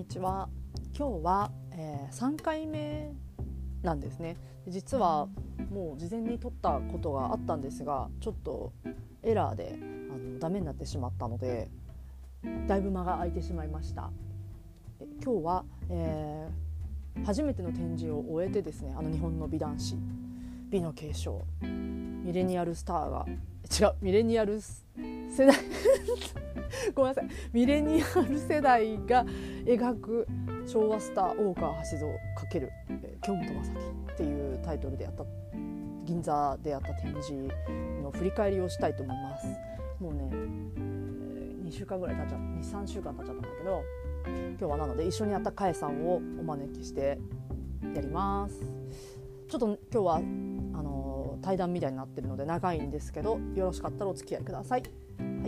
にちは。今日は、えー、3回目なんですね。実はもう事前に撮ったことがあったんですがちょっとエラーであのダメになってしまったのでだいぶ間が空いてしまいました。今日は、えー、初めての展示を終えてですねあの日本の美男子美の継承ミレニアルスターが違うミレニアルス世代 ごめんなさい。ミレニアル世代が描く昭和スター大川橋蔵×京本政樹っていうタイトルでやった銀座でやった展示の振り返りをしたいと思います。もうね2週間ぐらい経っちゃ23週間経っちゃったんだけど今日はなので一緒にやったかえさんをお招きしてやります。ちょっと今日はあの対談みたいになってるので長いんですけどよろしかったらお付き合いください。は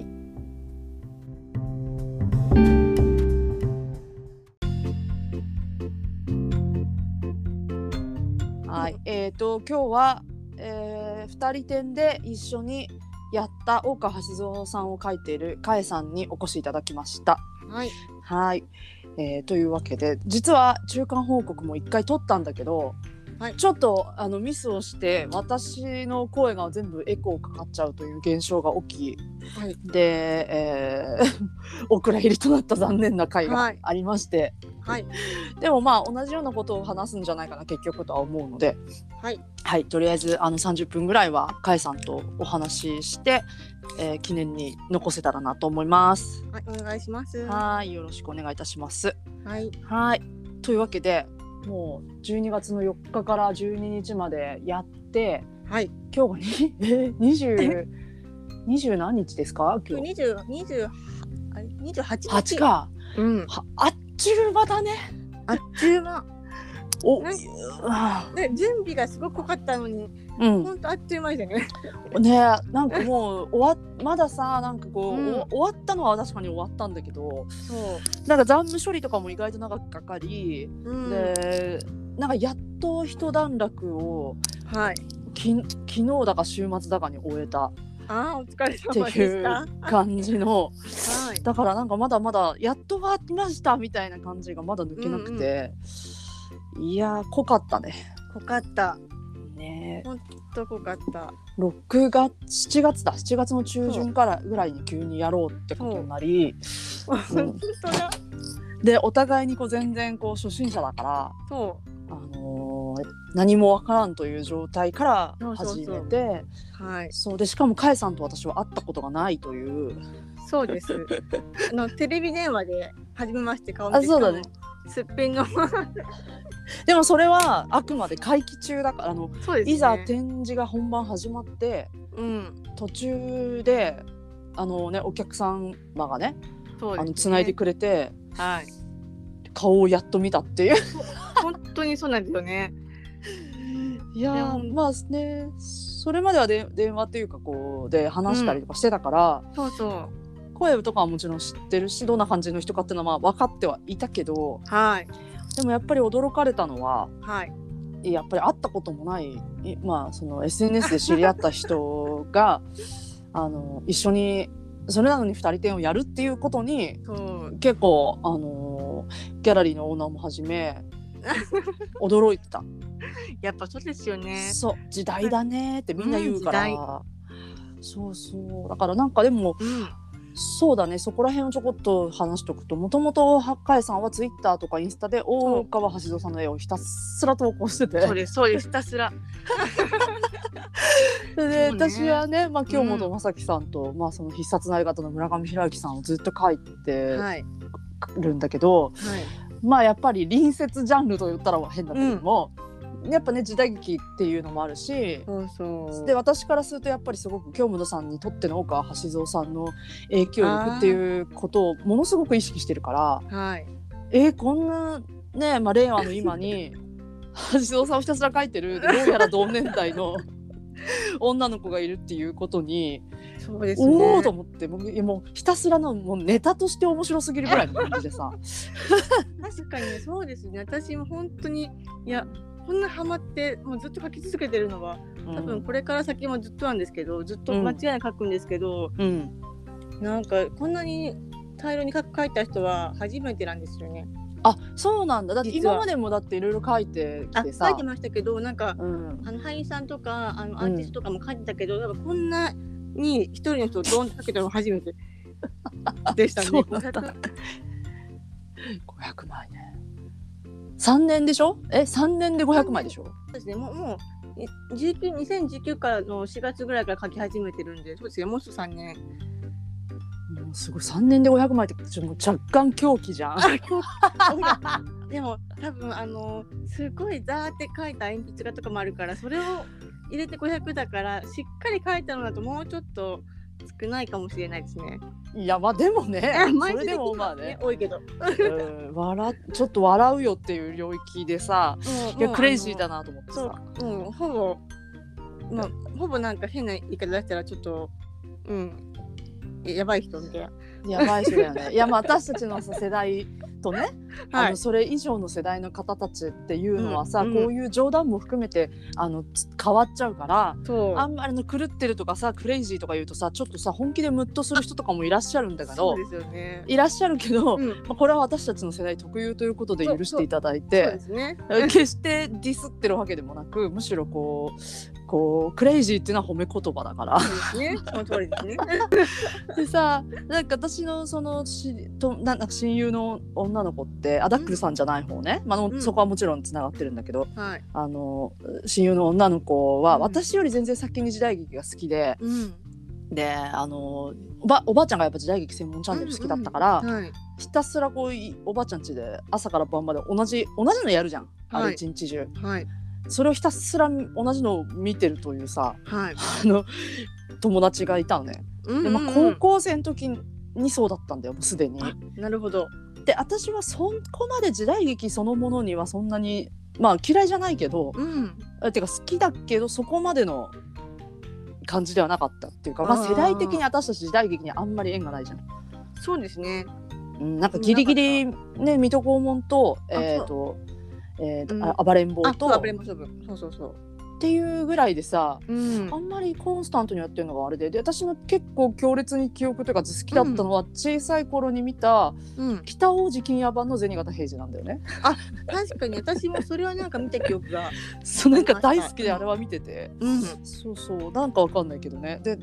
いはい、えっ、ー、と今日は、えー、2人展で一緒にやった大川橋蔵さんを描いているかえさんにお越しいただきました。はい。はい、えー、というわけで実は中間報告も1回取ったんだけど、はい、ちょっとあのミスをして私の声が全部エコーかかっちゃうという現象が起き、はい、で、えー、お蔵入りとなった残念な回がありまして、はい、でもまあ同じようなことを話すんじゃないかな結局とは思うので、はい、はい、とりあえずあの30分ぐらいはかえさんとお話しして、えー、記念に残せたらなと思います。はい、お願いします。はい。よろしくお願いいたします。はい、はい。というわけでもう12月の4日から12日までやって、はい、今日がに20 20何日ですか？今日。20 20 28日？か、うん、あっちゅう間だね。あっちゅう間お。ね、準備がすごく濃かったのに、うん、本当あっという間でね。ねなんかもう終わ まださなんかこう、うん、終わったのは確かに終わったんだけどそう。なんか残務処理とかも意外と長くかかり、うん、でなんかやっと一段落を、はい、き昨日だか週末だかに終えた。あお疲れ様っていう感じの、はい、だからなんかまだまだやっと終わりましたみたいな感じがまだ抜けなくて。いや濃かったね。濃かった。ね。ほんと濃かった。6月7月だ。7月の中旬からぐらいに急にやろうってことになり、本当だ。でお互いにこう全然こう初心者だからそう。あのー、何もわからんという状態から始めてはい。そう。でしかもかえさんと私は会ったことがないという。そうです。あのテレビ電話で初めまして顔見てあそうだね。すっぴんのでもそれはあくまで会期中だからあの、ね、いざ展示が本番始まって、うん、途中であの、ね、お客様がねね。あの繋いでくれて、はい、顔をやっと見たっていう。本当にそうなんですよね。いやまあねそれまではで電話っていうかこうで話したりとかしてたから、うん、そうそう。声とかはもちろん知ってるしどんな感じの人かっていうのはまあ分かってはいたけど、はい、でもやっぱり驚かれたのは、はい、やっぱり会ったこともないまあその SNS で知り合った人が あの一緒にそれなのに2人展をやるっていうことに結構あのギャラリーのオーナーもはじめ 驚いてた。やっぱそうですよね。そう。時代だねってみんな言うから、うん、そうそう。だからなんかでも、うん、そうだね。そこら辺をちょこっと話しておくともともと八海さんはツイッターとかインスタで大川橋蔵さんの絵をひたすら投稿してて。そうですそうです。ひたすら。で、ね、私はね、まあ、京本正樹さんと、うん、まあ、その必殺な相方の村上弘之さんをずっと描いてるんだけど、はい、まあやっぱり隣接ジャンルと言ったら変だけども、うんやっぱね時代劇っていうのもあるしそうそう。で私からするとやっぱりすごく京本さんにとっての岡橋蔵さんの影響力っていうことをものすごく意識してるから、はい、えー、こんなね、まあ、令和の今に橋蔵さんをひたすら書いてるどうやら同年代の 女の子がいるっていうことにそうです、ね、おおと思ってもうもうひたすらのもうネタとして面白すぎるぐらいの感じでさ。確かにそうですね。私も本当にいやこんなハマってもうずっと書き続けてるのは多分これから先もずっとなんですけど、ずっと間違いなく書くんですけど、うん、なんかこんなに大量に書いた人は初めてなんですよね。あそうなんだ。だって今までもだっていろいろ書いててさ書いてましたけどなんかうん、あの俳優さんとかあのアーティストとかも書いてたけど、なんかこんなに一人の人をドンとかけたの初めてでしたね。そうなんだ500 500枚ね3年でしょ？え3年で500枚でしょ？そうですね。もうもう19 2019からの4月ぐらいから書き始めてるんで、そうですね。もうすぐ3年。もうすごい3年で500枚ってちょもう若干狂気じゃんでも多分あのすごいザーって書いた鉛筆画とかもあるから、それを入れて500だからしっかり書いたのだともうちょっと少ないかもしれないですね。いやまあでもね それでもまあね多いけど。うん笑ちょっと笑うよっていう領域でさいやクレイジーだな。なと思ってそうさ、うん、ほぼ、まあ、ほぼなんか変な言い方出したらちょっと、うん、やばい人みたいな。やばい人だよね いやまあ私たちのさ世代とね、あはい。のそれ以上の世代の方たちっていうのはさ、うんこういう冗談も含めてあのつ変わっちゃうから。あんまりの狂ってるとかさクレイジーとか言うとさちょっとさ本気でムッとする人とかもいらっしゃるんだけどね。いらっしゃるけど、うん、まあ、これは私たちの世代特有ということで許していただいてね。決してディスってるわけでもなくむしろこうこうクレイジーっていうのは褒め言葉だから。そうですね。その通りですね。でさなんか私のそのしとなんか親友の女の子ってアダックルさんじゃない方ね、まあうんそこはもちろんつながってるんだけどはい。あの親友の女の子はうん私より全然先に時代劇が好きで、うん。であのおばおばあちゃんがやっぱ時代劇専門チャンネル好きだったから、はい。ひたすらこういおばあちゃん家で朝から晩まで同じ同じのやるじゃん、あはいれ一日中はい。それをひたすら同じのを見てるというさはい。あの友達がいたのね。うんでまあ、高校生の時にそうだったんだよもうすでに。なるほど。で私はそこまで時代劇そのものにはそんなにまあ嫌いじゃないけどうん。あてか好きだけどそこまでの感じではなかったっていうかまあ、世代的に私たち時代劇にあんまり縁がないじゃない。そうですね。うん、なんかギリギリね水戸黄門とあえっ、と,、えーとうんあ暴れん坊あ、とそう、アブレモ勝負。そうそうそう。っていうぐらいでさうんあ。んまりコンスタントにやってるのがあれでで私の結構強烈に記憶というか好きだったのは、小さい頃に見たうん。北王子金夜版の銭形平次なんだよね。確かに私もそれはなんか見た記憶が。そうなんか大好きであれは見てて、うん。そうそうなんかわかんないけどねで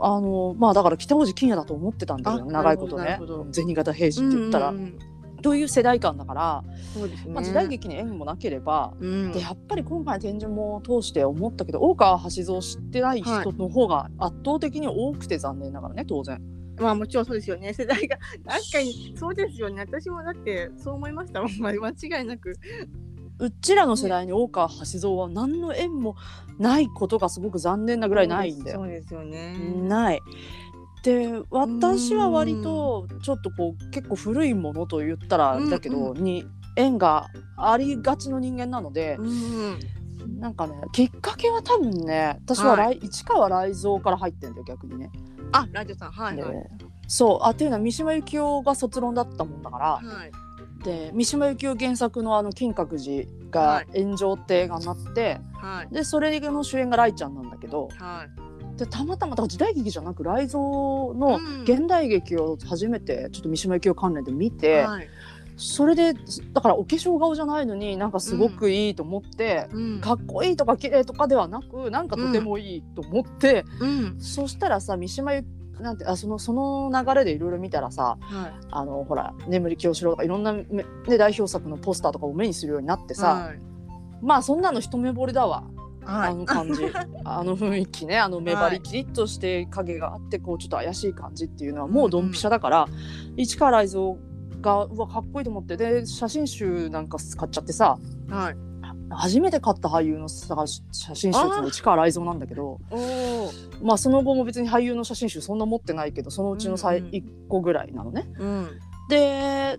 あのまあだから北王子金也だと思ってたんだよねあ長いことね銭形平次って言ったら、うんうんうんという世代感だから、ね。まあ、時代劇に縁もなければ、うんでやっぱり今回展示も通して思ったけど大川橋蔵を知ってない人の方が圧倒的に多くて残念ながらね当然。まあもちろんそうですよね。世代が確かにそうですよね。私もだってそう思いましたもん。まあ間違いなく。うちらの世代に大川橋蔵は何の縁もないことがすごく残念なぐらいないんだよ。そうですよね。ない。で私は割とちょっとこう結構古いものと言ったらだけど、うんに縁がありがちの人間なので、うん。なんかねきっかけは多分ね私は、は市川雷蔵から入ってんだよ逆にね。あ、ラジオさん、はいではい。そうあっていうのは三島由紀夫が卒論だったもんだから、はい。で三島由紀夫原作のあの金閣寺はいが炎上って映画になって、はい。でそれの主演が雷ちゃんなんだけどはい。でたまたまだから時代劇じゃなく雷蔵のうん現代劇を初めてちょっと三島由紀夫関連で見て、はい。それでだからお化粧顔じゃないのになんかすごくいいと思って、うん。かっこいいとか綺麗とかではなくなんかとてもいいと思って、うん。そしたらさ三島由なんてあそのその流れでいろいろ見たらさはい。あのほら眠り清志郎とかいろんな、ね、代表作のポスターとかを目にするようになってさ、はい。まあそんなの一目惚れだわ、はい。あの感じ あの雰囲気ねあの目張りキリッとして影があってこうちょっと怪しい感じっていうのはもうドンピシャだから、市川雷蔵がうわかっこいいと思ってで写真集なんか買っちゃってさはい。初めて買った俳優のさ写真集のが市川雷蔵なんだけど。まあその後も別に俳優の写真集そんな持ってないけどそのうちのさ、うんうん1個ぐらいなのね。うん。で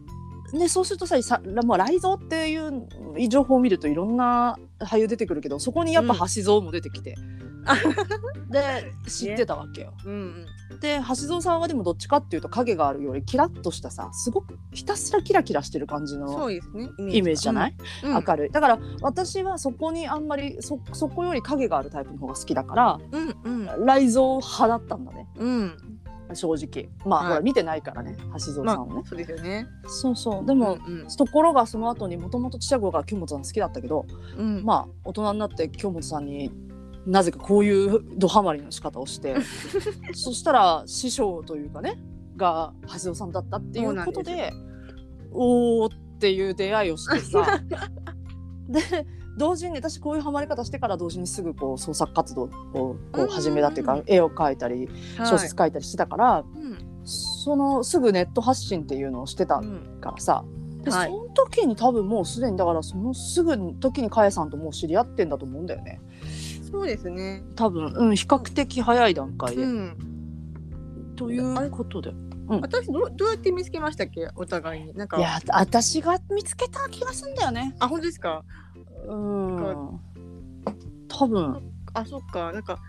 でそうするとささもう雷蔵っていう情報を見るといろんな俳優出てくるけどそこにやっぱ橋蔵も出てきて、で知ってたわけよ。うん。で橋蔵さんはでもどっちかっていうと影があるよりキラッとしたさすごくひたすらキラキラしてる感じそのうですね。イメージじゃない、うん。明るいだから私はそこにあんまりそそこより影があるタイプの方が好きだからうん。うん。雷蔵派だったんだね。うん。正直。まあ、はい。ほら見てないからね橋蔵まさんをね、あそうですよね。そうそう。でも、うんところがその後にもともとちさ子が京本さん好きだったけど、うん、うん、まあ大人になって京本さんになぜかこういうドハマりの仕方をして そしたら師匠というかねが橋蔵さんだったっていうことでおーっていう出会いをしてさ。で同時に私こういうハマり方してから同時にすぐこう創作活動をこう始めたっていううん。か絵を描いたり小説書いたりしてたから、うんそのすぐネット発信っていうのをしてたうんからさ、ではい。その時に多分もうすでにだからそのすぐの時にかえさんともう知り合ってんだと思うんだよね。そうですね。多分、うん、比較的早い段階で。うん、ということで。私どうどうやって見つけましたっけ？お互いに。なんか。いや私が見つけた気がするんだよね。あ本当ですか？うん。多分。あそっか。なんか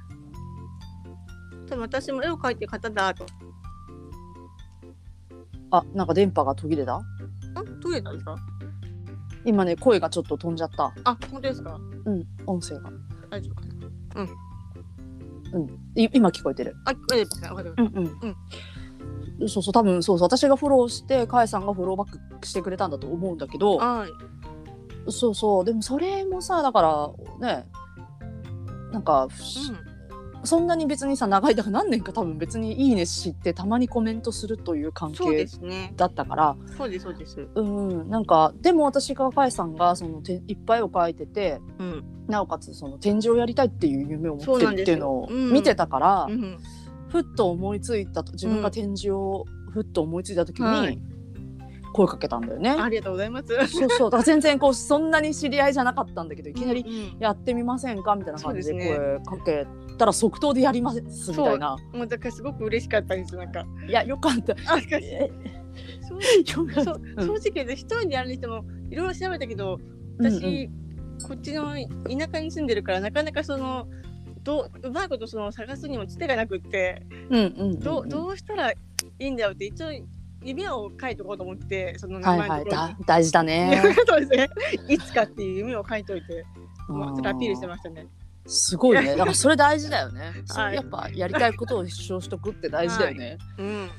多分私も絵を描いてる方だとあなんか電波が途切れた？あどうやったんですか今ね声がちょっと飛んじゃった。あ本当ですか？うん音声が。大丈夫かな？い今聞こえてる。あ大丈夫ですか？わかりましうんうん、そうそう多分そうそう。私がフォローしてかえさんがフォローバックしてくれたんだと思うんだけどたはいそうそう。でもそれもさだからね。なんか、そんなに別にさ長いだから何年か多分別に「いいね」知ってたまにコメントするという関係だったから。そうですそうです。うんなんかでも私がかえさんがそのていっぱい絵を描いててうん。なおかつその展示をやりたいっていう夢を持ってるっていうのをうん。見てたから、うんふっと思いついたと自分が展示をふっと思いついた時はい。に声かけたんだよね。ありがとうございます。そうそう。だから全然こうそんなに知り合いじゃなかったんだけどいきなりうんやってみませんか？みたいな感じで声かけたら即答でやりますみたいな。もうだからすごく嬉しかったですなんか。いやよかった。正直言う。と一人でやるにしてもいろいろ調べたけどうんうん。私、こっちの田舎に住んでるからなかなかそのどううまいことその探すにもつてがなくってうんうんうんうん。どうどうしたらいいんだよって一応夢を書いとこうと思ってその名はいはい前のところにだ大事だね。そうですねいつかっていう夢を書いといて、まあ、ちょっとアピールしてましたね。すごいね。だからそれ大事だよね。そはいれやっぱやりたいことを主張しとくって大事だよね。うん、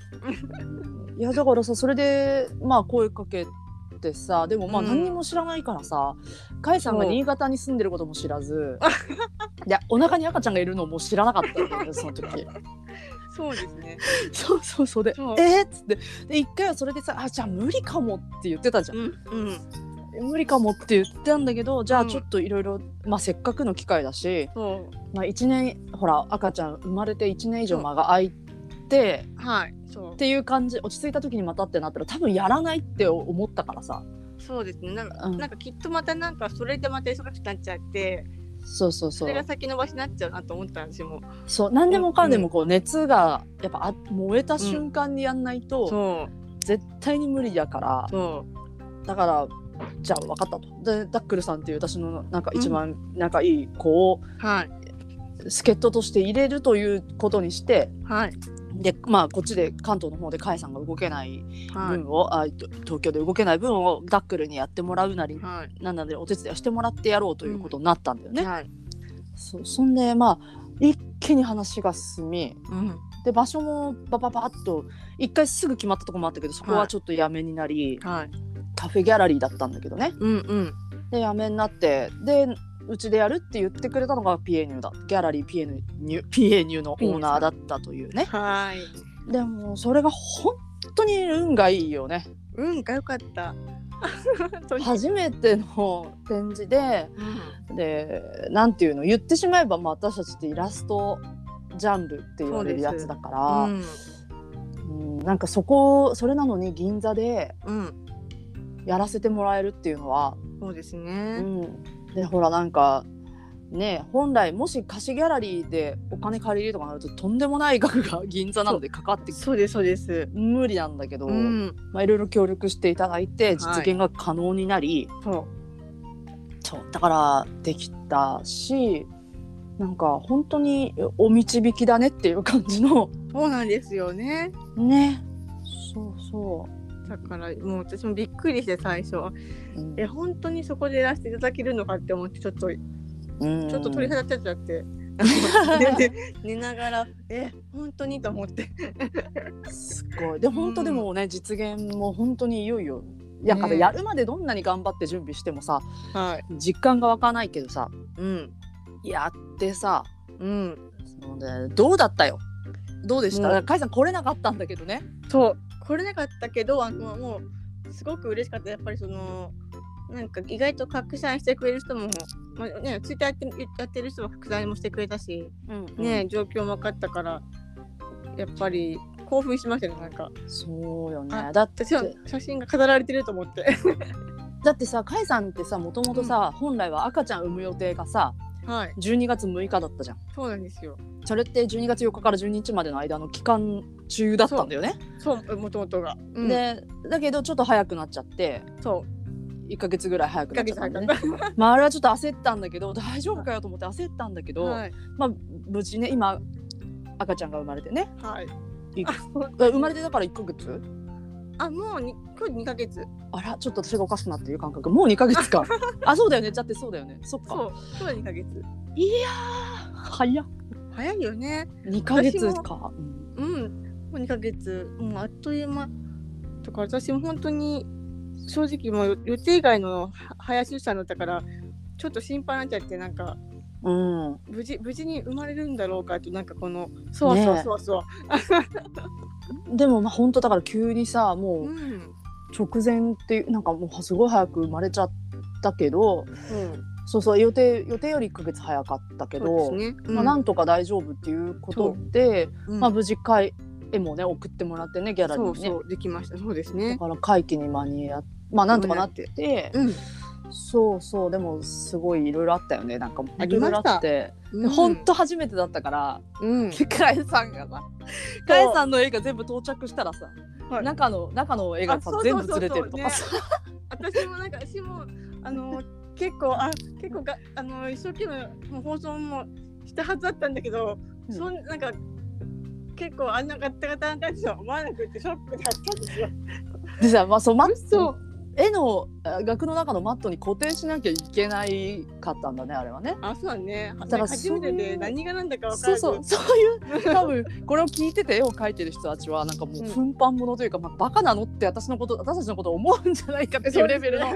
いやだからさそれでまあ声かけてさでもまあうん何にも知らないからさ、かえさんが新潟に住んでることも知らずいやお腹に赤ちゃんがいるのも知らなかったんだよねその時。そうですね。そうそうそう。でそう。えーっつって。で一回はそれでさあじゃあ無理かもって言ってたじゃん。うんうん。無理かもって言ってたんだけどじゃあうん。ちょっといろいろまあせっかくの機会だし、まあ、1年ほら赤ちゃん生まれて1年以上間が空いてはいそう。っていう感じ落ち着いた時にまたってなったら多分やらないって思ったからさ。そうですね。なんか、うん。なんかきっとまたなんかそれでまた忙しくなっちゃってそうそうそそうれが先延ばしになっちゃうなと思ったんですよもう。そう何でもかんでもこう熱がやっぱあ燃えた瞬間にやんないと絶対に無理だから。そだからじゃあ分かったと。でダックルさんっていう私のなんか一番仲いい子をうはい。助っ人として入れるということにしてはいでまあこっちで関東の方で甲斐さんが動けないはい。分を、あと東京で動けない分をダックルにやってもらうなりはい。なんなりお手伝いをしてもらってやろうということになったんだよね。はい。そそんでまあ一気に話が進みうん。で場所もバババッと一回すぐ決まったとこもあったけどそこはちょっとやめになり、はい。カフェギャラリーだったんだけどね。うんうん。でやめになってでうちでやるって言ってくれたのがピエニューだ。ギャラリーピエニューピエニューのオーナーだったというね。はい。でもそれが本当に運がいいよね。運が良かった。初めての展示ででなんていうの？言ってしまえば、まあ、私たちってイラストジャンルって言われるやつだからうん。うんなんかそこそれなのに銀座でうん。やらせてもらえるっていうのは、そうですうねん、でほらなんかね本来もし貸しギャラリーでお金借りるとかなるととんでもない額が銀座なのでかかってそうですそうです。無理なんだけど、うん。まあ、いろいろ協力していただいて実現が可能になり、そそうだからできたしなんか本当にお導きだねっていう感じの。うそうなんですよね。ね。そうそだからもう私もびっくりして最初う、うん。え本当にそこでやらせていただけるのかって思ってちょっとちょっと鳥肌立っちゃって。寝ながらえ本当にと思って。すごい。で本当でもね、実現も本当にいよいよ。やねやるまでどんなに頑張って準備してもさはい。実感が湧かないけどさうん。やってさうん。そのねどうだったよ。どうでした？もうだから甲斐さん来れなかったんだけどね。そう来れなかったけどあのもうすごく嬉しかった。やっぱりそのなんか意外と拡散してくれる人も、まあね、ツイッターやってやってる人も拡散もしてくれたし、ね状況も分かったからやっぱり興奮しましたねなんか。そうよね。あだって写真が飾られてると思って。だってさ甲斐さんってさもともとさ、本来は赤ちゃん産む予定がさはい。12月6日だったじゃん。そうなんですよ。それって12月4日から12日までの間の期間中だったんだよね、そう。もともとが、うん、でだけどちょっと早くなっちゃってそう。1ヶ月ぐらい早く1なヶっちゃったね。まああれはちょっと焦ったんだけど大丈夫かよと思って焦ったんだけど、たはい。まあ無事ね今赤ちゃんが生まれてね。はい。生まれてだから1ヶ月？あもうに今日2ヶ月。あらちょっと私がおかしくなっていう感覚。もう2ヶ月か。あそうだよね。だってそうだよね。そっか。そう。今日2ヶ月。いやー早っ。早いよね。2ヶ月か、うん。うん2ヶ月。もうあっという間。だから私も本当に正直もう予定外のは早出産だったからちょっと心配になっちゃってなんかうん、無事無事に生まれるんだろうかとなんかこのそわそわそわそわ、でもまあ本当だから急にさもううん。直前っていうなんかもうすごい早く生まれちゃったけどうん。そうそう予定予定より1ヶ月早かったけど、まあ、なんとか大丈夫っていうことで、う。ん。まあ、無事会絵もね送ってもらってねギャラリーにね。そうそうできました。そうですだねから会期に間に合っまあなんとかなってて、うん。そうそう。でもすごいいろいろあったよね。なんかいろいろあって。で本当初めてだったから、うん。カエさんがさカエさんの絵が全部到着したらさ、はい。中の中の絵がさ全部ずれてるとかさ、私もなんか私もあの結構あ結構があの一生懸命もう放送もしたはずだったんだけど、うん。そんなんか結構あんなガッタガタな感じとは思わなくてショックだったんですよ。でさ、まあ、そうマッ嘘絵のあ額の中のマットに固定しなきゃいけないかったんだねあれはね。あそうだね。だから初めてで何がなんだか分からず。そうそうそういう多分これを聞いてて絵を描いてる人たちはなんかもううん奮発者というか、まあ、バカなのって私のこと私たちのことを思うんじゃないかっていうレベルの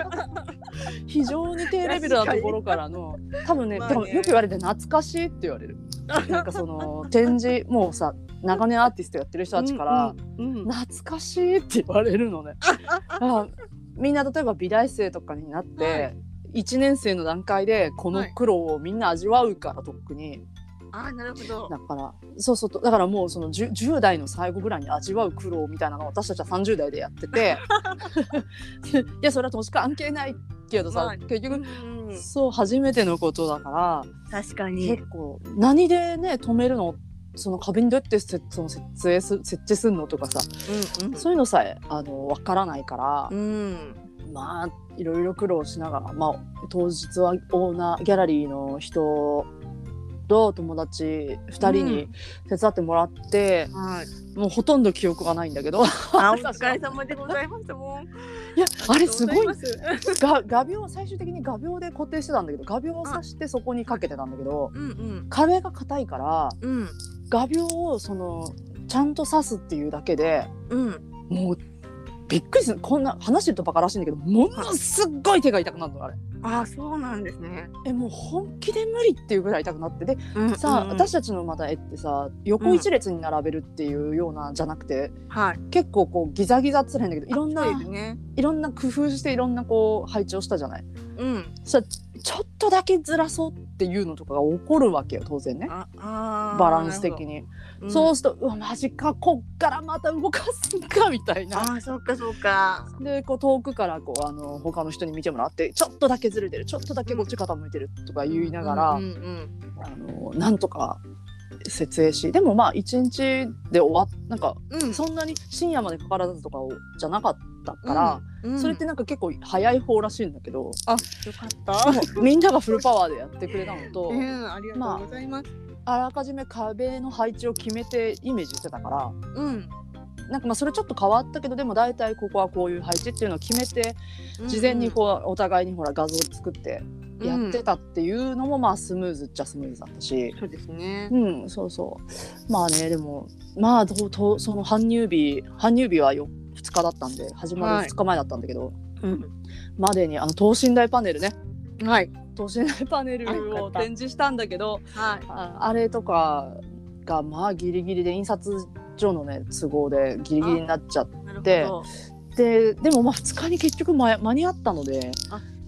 非常に低レベルなところからの多分ね,、まあねでもよく言われて懐かしいって言われる なんかその展示もうさ長年アーティストやってる人たちから、うんうん懐かしいって言われるのね。あみんな例えば美大生とかになって、はい。1年生の段階でこの苦労をみんな味わうからとっくにあなるほど。だからそうそうとだからもうその 10, 10代の最後ぐらいに味わう苦労みたいなのを私たちは30代でやってて。いやそれは年関係ないけどさ、まあ結局、うんうん。そう初めてのことだから確かに。結構何でね止めるのその壁にどうやってせその設営す設置するのとかさうんそういうのさえあの分からないから、うん。うん。まあいろいろ苦労しながら、まあ、当日はオーナーギャラリーの人と友達2人に手伝ってもらって、はい。もうほとんど記憶がないんだけどあ お疲れ様でございましたもう。いやあれすごいが画鋲最終的に画鋲で固定してたんだけど画鋲を刺してそこにかけてたんだけどうんうん壁が硬いからうん画鋲をそのちゃんと刺すっていうだけでうん。もうびっくりするこんな話してるとバカらしいんだけどものすっごい手が痛くなるのあれ。あそうなんですね。えもう本気で無理っていうぐらい痛くなってでうんさあ、うん私たちのまた絵ってさ横一列に並べるっていうようなじゃなくて、はい。結構こうギザギザっつらいんだけどいろんなね。いろんな工夫していろんなこう配置をしたじゃない。うん。そしたらちょっとだけずらそうっていうのとかが起こるわけよ当然ねバランス的。に、なるほどそうするとうわマジかこっからまた動かすんかみたいな。ああそうかそうか。でこう遠くからこうあの他の人に見てもらってちょっとだけずれてるちょっとだけこっち傾いてるとか言いながら、うんうんあのなんとか設営しでもまあ一日で終わっなんかうん。うんそんなに深夜までかからずとかをじゃなかったから、うんそれってなんか結構早い方らしいんだけど、あよかった。みんながフルパワーでやってくれたのと、うんありがとうございます。あらかじめ壁の配置を決めてイメージしてたからうん。なんかまあそれちょっと変わったけどでも大体ここはこういう配置っていうのを決めて事前にこうお互いにほら画像を作ってやってたっていうのもまあスムーズっちゃスムーズだったし、そうですね。うん、そうそうまあねでもまあととその搬入日搬入日はよ2日だったんで始まる2日前だったんだけど、うん。までにあの等身大パネルねはい。等身大パネルを展示したんだけどはい。ああれとかがまあギリギリで印刷所のね都合でギリギリになっちゃっなるででもまあ2日に結局間間に合ったので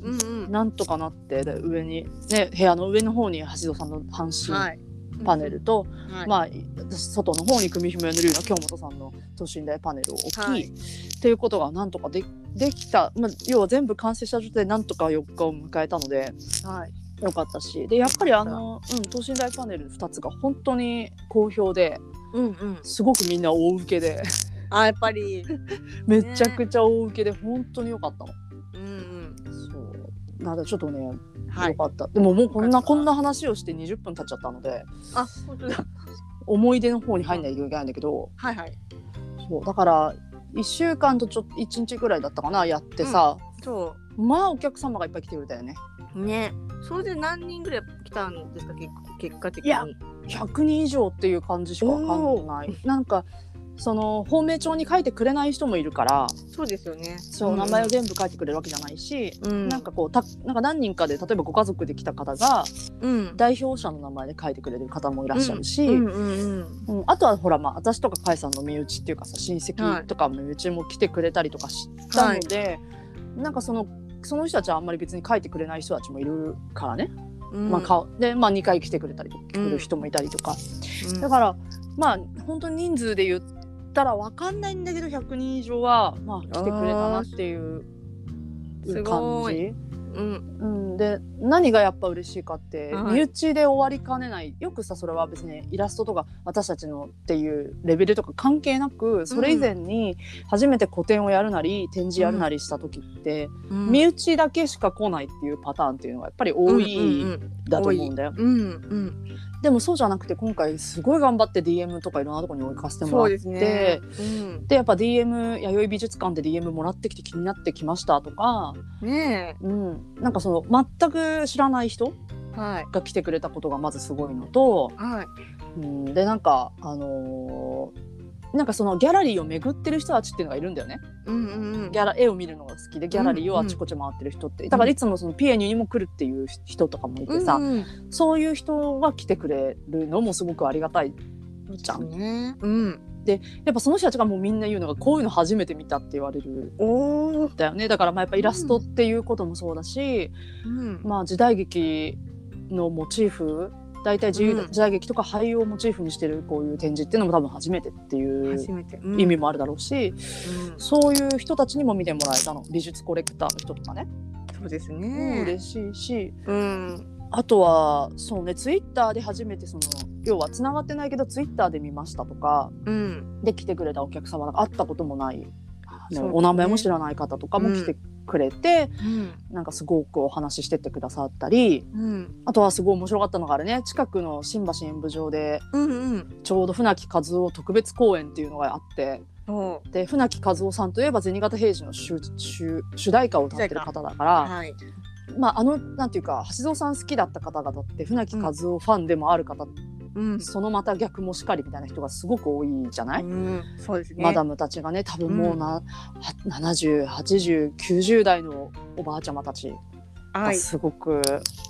うんうん。なんとかなってで上にね部屋の上の方に橋戸さんの半身はい。パネルと、はい。まあ私外の方に組紐を塗るような京本さんの等身大パネルを置き、はいっていうことがなんとかでできた、まあ、要は全部完成した状態でなんとか4日を迎えたのではい。よかったしでやっぱりあの、うん、等身大パネル2つが本当に好評でうんうん。すごくみんな大受けであ、やっぱり。めちゃくちゃ大受けで本当に良かったの。うんうん。なんだちょっとね、はい。良かったでももうこんなこんな話をして20分経っちゃったのであ、本当だ。思い出の方に入んないといけないんだけど、はいはい。そうだから1週間とちょっと1日ぐらいだったかなやってさ、そまあお客様がいっぱい来てくれたよねう。ね。それで何人ぐらい来たんですか、結結果的に。いや100人以上っていう感じしかわかんないなんかその芳名帳に書いてくれない人もいるからそうですよね。そう、名前を全部書いてくれるわけじゃないし、うん。なんかこうたなんか何人かで例えばご家族で来た方がうん。代表者の名前で書いてくれる方もいらっしゃるし、うんうんうん。うんあとはほらまあ私とか甲斐さんの身内っていうかさ親戚とか身内も来てくれたりとかしたので、なんかそのその人たちはあんまり別に書いてくれない人たちもいるからね、うんまあ、顔で、まあ、2回来てくれたり来る人もいたりとかうんだからまあ本当に人数で言ったら分かんないんだけど100人以上はまあ来てくれたなっていうす感じ。うん。うん、で何がやっぱ嬉しいかって、はい。身内で終わりかねない。よくさそれは別にイラストとか私たちのっていうレベルとか関係なくそれ以前に初めて個展をやるなり展示やるなりした時って、うん。身内だけしか来ないっていうパターンっていうのがやっぱり多いうんうんだと思うんだよ。でもそうじゃなくて今回すごい頑張って DM とかいろんなところに置かせてうん。もらってね。うん。でやっぱ DM 弥生美術館で DM もらってきて気になってきましたとか、ねうん、なんかその全く知らない人。が来てくれたことがまずすごいのと、はい。うん、でなんかあのーなんかそのギャラリーを巡ってる人たちっていうのがいるんだよねうんうんうんギ。ャラ絵を見るのが好きでギャラリーをあちこち回ってる人って、だからいつもそのピエニュにも来るっていう人とかもいてさ、うんうんそういう人が来てくれるのもすごくありがたいじゃん。ね。うん。やっぱその人たちがもうみんな言うのがこういうの初めて見たって言われるだよねだからまあやっぱイラストっていうこともそうだし、うん。まあ時代劇のモチーフ大体時,、うん時代劇とか俳優をモチーフにしてるこういう展示っていうのも多分初めてっていう。意味もあるだろうし、うん。そういう人たちにも見てもらえたの美術コレクターの人とかね、そうですうんね。嬉しいしうん。あとはそうねツイッターで初めてその要はつながってないけどツイッターで見ましたとかうん。で来てくれたお客様が会ったこともない、ねお名前も知らない方とかも来てくれて、うん。なんかすごくお話ししてってくださったりうん。あとはすごい面白かったのがあれね近くの新橋演舞場でうんうん。ちょうど船木和夫特別公演っていうのがあってそで船木和夫さんといえば銭形平次の主主主題歌を歌ってる方だから、う。はい。まああのなんていうか橋蔵さん好きだった方々って船木和夫ファンでもある方、うん。そのまた逆もしかりみたいな人がすごく多いじゃない、うん。そうですね。マダムたちがね多分もうな、は708090代のおばあちゃまたちはい。がすごく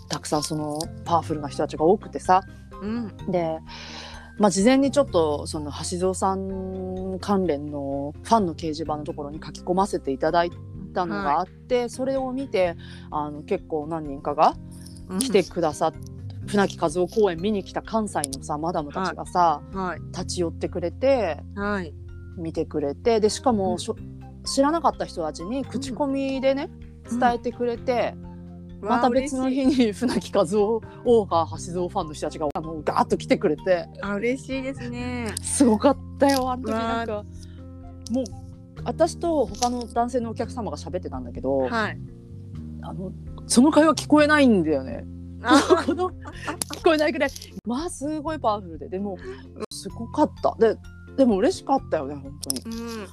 たくさんそのパワフルな人たちが多くてさうん。で、まあ、事前にちょっとその橋蔵さん関連のファンの掲示板のところに書き込ませていただいたのがあって、それを見てあの結構何人かが来てくださって。船木和夫公演見に来た関西のさマダムたちがさ、はい。立ち寄ってくれてはい。見てくれてでしかも、うん知らなかった人たちに口コミでね、うん伝えてくれて、また別の日に 船木和夫大川橋蔵ファンの人たちがあのガーッと来てくれてあ、嬉しいですね。すごかったよあの時なんかもう私と他の男性のお客様が喋ってたんだけど、はい。あのその会話聞こえないんだよね。あこの聞こえないぐらいまあすごいパワフルででもすごかったででも嬉しかったよね本当に。うん。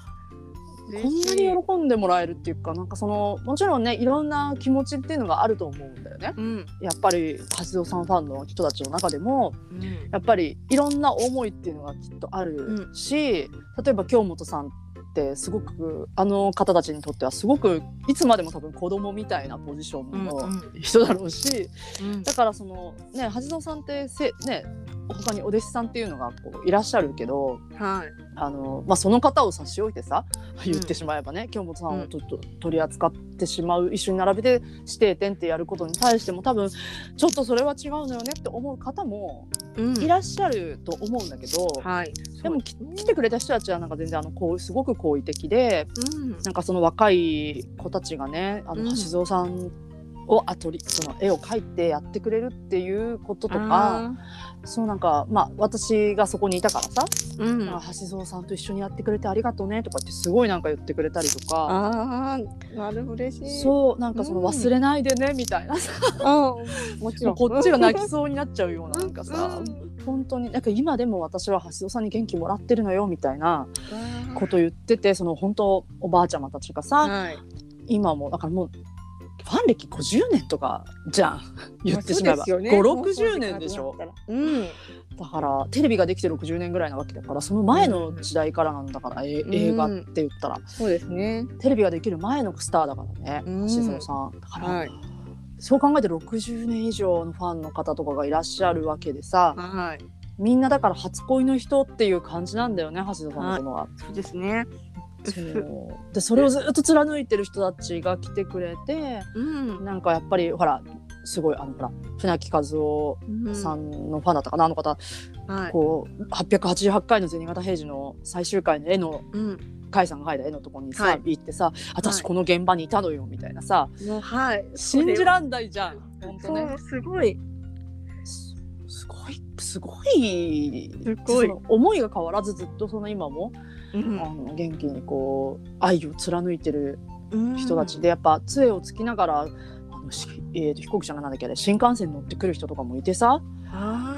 こんなに喜んでもらえるっていうかなんかそのもちろんねいろんな気持ちっていうのがあると思うんだよね。うんやっぱり橋尾さんファンの人たちの中でもうんやっぱりいろんな思いっていうのがきっとあるし、例えば京本さんってすごくあの方たちにとってはすごくいつまでも多分子供みたいなポジションのうん人だろうし、うん。だからそのね橋尾さんってせね他にお弟子さんっていうのがこういらっしゃるけどはい。あの、まあ、その方を差し置いてさ言ってしまえばね、京本さんをちょっと取り扱ってしまう一緒に並べて指定点ってやることに対しても多分ちょっとそれは違うのよねって思う方もうん。いらっしゃると思うんだけど、はい。でもき来てくれた人たちはなんか全然あのこうすごく好意的でうん。なんかその若い子たちがねあのうん。橋蔵さんをあとりその絵を描いてやってくれるっていうこととかあそうなんかまあ私がそこにいたからさーうん。橋蔵さんと一緒にやってくれてありがとうねとかってすごいなんか言ってくれたりとか。あーなるほど嬉しいそうなんかそのうん。忘れないでねみたいなさ、うん。もちろん。こっちが泣きそうになっちゃうようななんかさ、う。ん。本当になんか今でも私は橋蔵さんに元気もらってるのよみたいなこと言っててその本当おばあちゃまたちがさ、はい。今もだからもうファン歴50年とかじゃん言ってしまえば、ね。560年でしょ？うんだからテレビができて60年ぐらいなわけだからその前の時代からなんだから、えん。映画って言ったら。そうですね。テレビができる前のスターだからねうん。さん。だから、はい。そう考えて60年以上のファンの方とかがいらっしゃるわけでさはい。みんなだから初恋の人っていう感じなんだよね橋田さんのことは。そうですねそう。でそれをずっと貫いてる人たちが来てくれてうん。なんかやっぱりほらすごいあのほら船木和夫さんのファンだったかな、あの方。はい。こう888回の銭形平次の最終回の絵のうん。甲斐さんが描いた絵のとこにさ、はい。行ってさ「私はい。この現場にいたのよ」みたいなさ。はい。信じらんないじゃん本当そね。うすごい。すすごいすごい。すごい。その思いが変わらずずっとその今も、うん。あの元気にこう愛を貫いてるうん。人たち。で、やっぱ杖をつきながらあのし、えーと飛行機じゃなんだっけあれ新幹線乗ってくる人とかもいてさ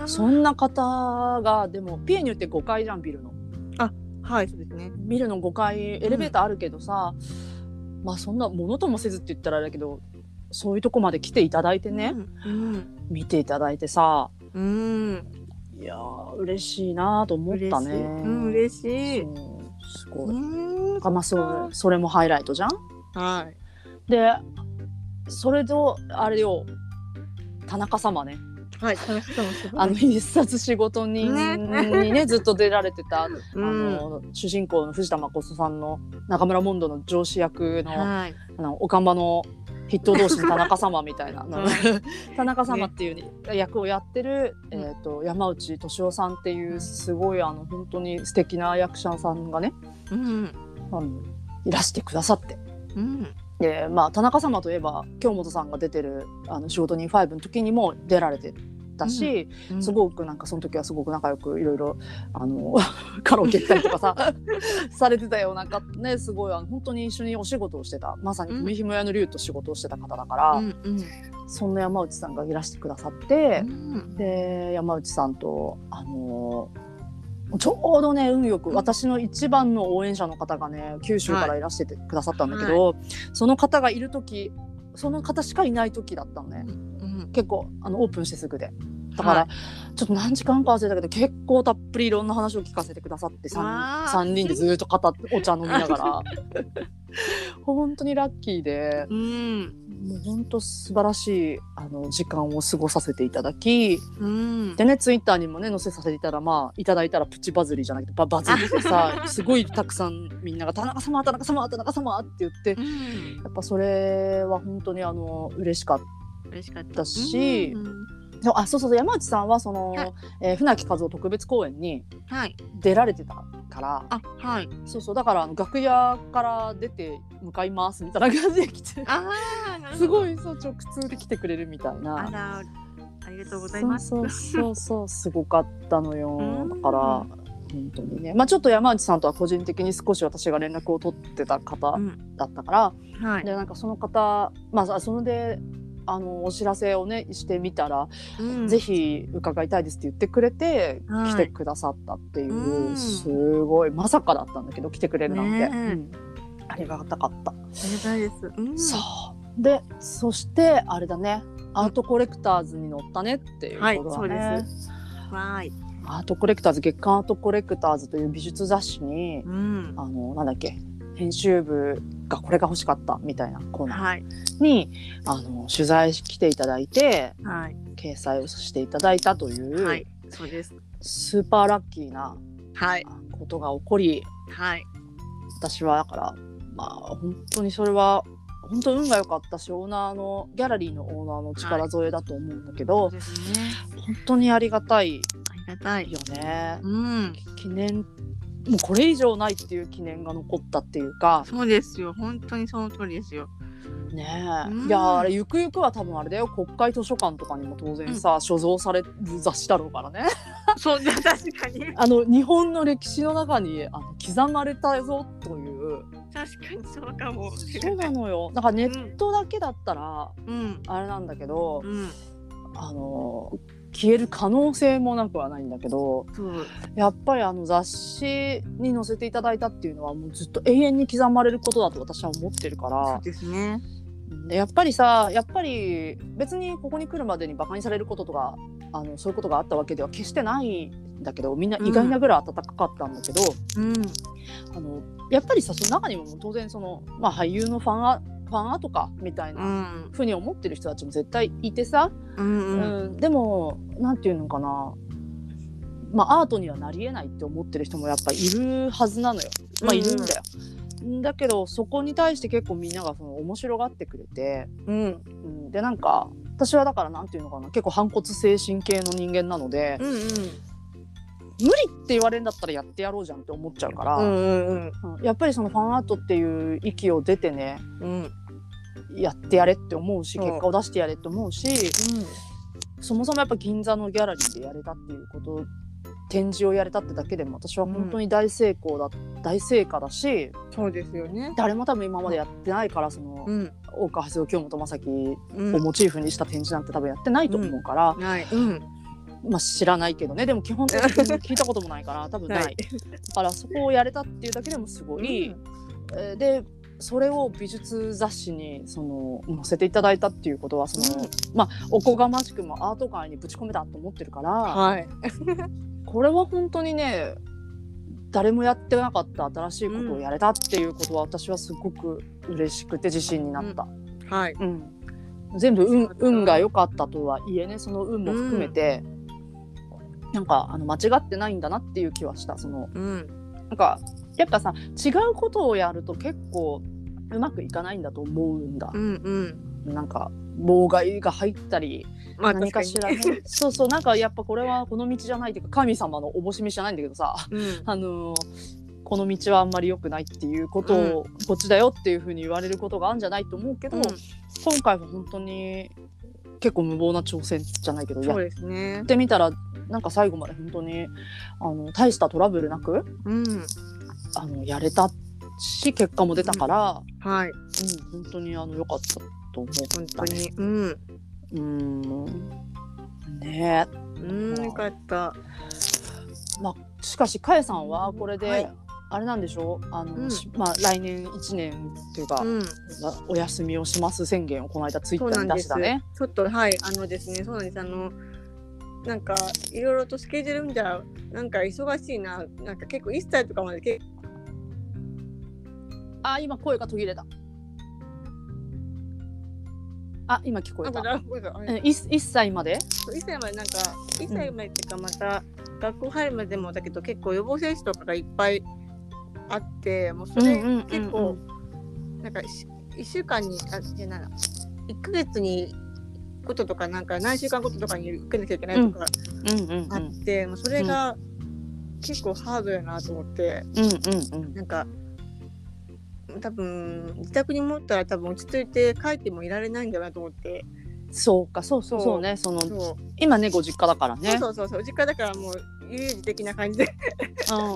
そんな方がでもピエによって5階じゃんビルの。はいそうですね。ビルの5階エレベーターあるけどさ、まあそんなものともせずって言ったらあれだけどそういうとこまで来ていただいてね、うん見ていただいてさうん。いやー嬉しいなと思ったね。うん嬉しいすごい。うん。まあそうそれもハイライトじゃん？はい。でそれとあれよ。田中様ね。はい田中さんもすごい。あの必殺仕事人ねにねずっと出られてた、うん。あの主人公の藤田誠さんの中村モンドの上司役のはい。あのおかんばの筆頭同士の田中様みたいな、は 田中様っていう、役をやってる、えー、と山内俊夫さんっていうすごいあの本当に素敵な役者さんがねうんあのいらしてくださって。うん。でまあ田中様といえば京本さんが出てる「あの仕事人5」の時にも出られてたし、うん。すごくなんかその時はすごく仲良くいろいろあの カラオケ行ったりとかさ されてたよなんかね。すごいあの本当に一緒にお仕事をしてた。まさにうん。文ひも屋の竜と仕事をしてた方だから、うんうん。そんな山内さんがいらしてくださってう、ん。で山内さんとあのちょうどね運よく私の一番の応援者の方がね九州からいらしててくださったんだけど、その方がいる時その方しかいない時だったのね。うん結構あのオープンしてすぐで。だから、はちょっと何時間か忘れたけど結構たっぷりいろんな話を聞かせてくださって 3, わー三人でずっと語ってお茶飲みながら。本当にラッキーで。うん。もう本当素晴らしいあの時間を過ごさせていただき。うん。でねツイッターにもね載せさせていたらまあいただいたらプチバズりじゃなくてババズりでさ すごいたくさんみんなが「田中様田中様田中様」って言ってうんやっぱそれは本当にあの嬉しかった。嬉しかった。だしうあそうそう山内さんはその、はい。えー船木和夫特別公演にはい。出られてたから。あはい。そうそうだからあの楽屋から出て向かいますみたいな感じで来て。あすごいそう直通で来てくれるみたいあな。らありがとうございます。そうそうそうすごかったのよ。うん。だから本当にね。まあちょっと山内さんとは個人的に少し私が連絡を取ってた方うん。だったから、はい。でなんかその方まあそれであのお知らせをねしてみたらうんぜひ伺いたいですって言ってくれて、はい来てくださったっていう、うんすごいまさかだったんだけど来てくれるなんて、ねえうんありがたかった。ありがたいです。うん、そうでそしてあれだねアートコレクターズに乗ったねっていうことだね。はいそうわーい。アートコレクターズ月刊アートコレクターズという美術雑誌にうん。あのなんだっけ編集部がこれが欲しかったみたいなコーナーはい。にあの取材来ていただいてはい。掲載をしていただいたという、はい。そうです。スーパーラッキーなはい。ことが起こりはい。私はだからまあ本当にそれは本当運が良かったしオーナーのギャラリーのオーナーの力添えだと思うんだけど、そうですね。本当にありがたいありがたい。よね。うん。記念もうこれ以上ないっていう記念が残ったっていうかそうですよ。本当にその通りですよ。ねえ、うんいやあれゆくゆくは多分あれだよ国会図書館とかにも当然さ、所蔵される雑誌だろうからねそう、確かに。あの日本の歴史の中にあの刻まれたぞという確かにそうかも。そうなのよだからネットだけだったらうん。あれなんだけど、うん。あの消える可能性もなくはないんだけど。やっぱりあの雑誌に載せていただいたっていうのはもうずっと永遠に刻まれることだと私は思ってるかそうらですね。でやっぱりさやっぱり別にここに来るまでにバカにされることとかあのそういうことがあったわけでは決してないんだけどみんな意外なぐらい温かかったんだけど、うん。あのやっぱりさその中にも当然その、まあ、俳優のファンアファンアートかみたいうなんふうに思ってる人たちも絶対いてさ、うんううん。んでもなんていうのかなまあアートにはなりえないって思ってる人もやっぱいるはずなのよ。まあいるんだよ。だけどそこに対して結構みんながその面白がってくれて、うん。うん、でなんか私はだからなんていうのかな結構反骨精神系の人間なので、うんうん。無理って言われるんだったらやってやろうじゃんって思っちゃうから、うんうんうん。うんやっぱりそのファンアートっていう域を出てねうん。やってやれって思うし結果を出してやれって思うしそもそもやっぱ銀座のギャラリーでやれたっていうこと展示をやれたってだけでも私は本当に大成功だ、大成果だしそうですよね。誰も多分今までやってないからその、うん。大川橋京本正樹うん。をモチーフにした展示なんて多分やってないと思うから、はい。うん。まあ知らないけどね。でも基本的に聞いたこともないから多分ない、はい。だからそこをやれたっていうだけでもすごい、えーでそれを美術雑誌にその載せていただいたっていうことはその、うんまあおこがましくもアート界にぶち込めたと思ってるから、はい。これは本当にね誰もやってなかった新しいことをやれたっていうことは私はすごく嬉しくて自信になった。はい。うん全部運運が良かったとはいえねその運も含めて、なんかあの間違ってないんだなっていう気はしたそのうん。なんかやっぱさ違うことをやると結構うまくいかないんだと思うんだう、んうん。なんか妨害が入ったりまあ何かしら、ね、そうそうなんかやっぱこれはこの道じゃないっていうか神様のおぼし召しじゃないんだけどさうん。あのーこの道はあんまり良くないっていうことを、こっちだよっていうふうに言われることがあるんじゃないと思うけど、うん今回は本当に結構無謀な挑戦じゃないけどやっそうですね。てみたらなんか最後まで本当にあの大したトラブルなくうん。あのやれたし結果も出たから、はい。うん本当にあの良かったと思った本当ね。に。うん。うんねうん。よかった。え、まあ、しかしかえさんはこれで、はいあれなんでしょ？うあの、うんしまあ、来年1年っていうか、うん。お休みをします宣言をこの間ツイッター。に出したね。ちょっとはいあのですねそうなんですあのなんかいろいろとスケジュール見たらなんか忙しいななんか結構1歳とかまで結あ今声が途切れた。あ今聞こえた。一一歳まで？1歳までなんか1歳までっていうかまた学校入るまでもだけど結構予防接種とかがいっぱいあってもうそれ結構なんか1週間にあじゃないな。1ヶ月にこととかなんか何週間ごととかに受けなきゃいけないとかあって、もうそれが結構ハードやなと思って、うんうんうん。なんか多分自宅に持ったら多分落ち着いて帰ってもいられないんだなと思って。そうかそうそうそう。ねその今ねご実家だからね。そうそうそう実家だからもう遊園地的な感じで。うんうんう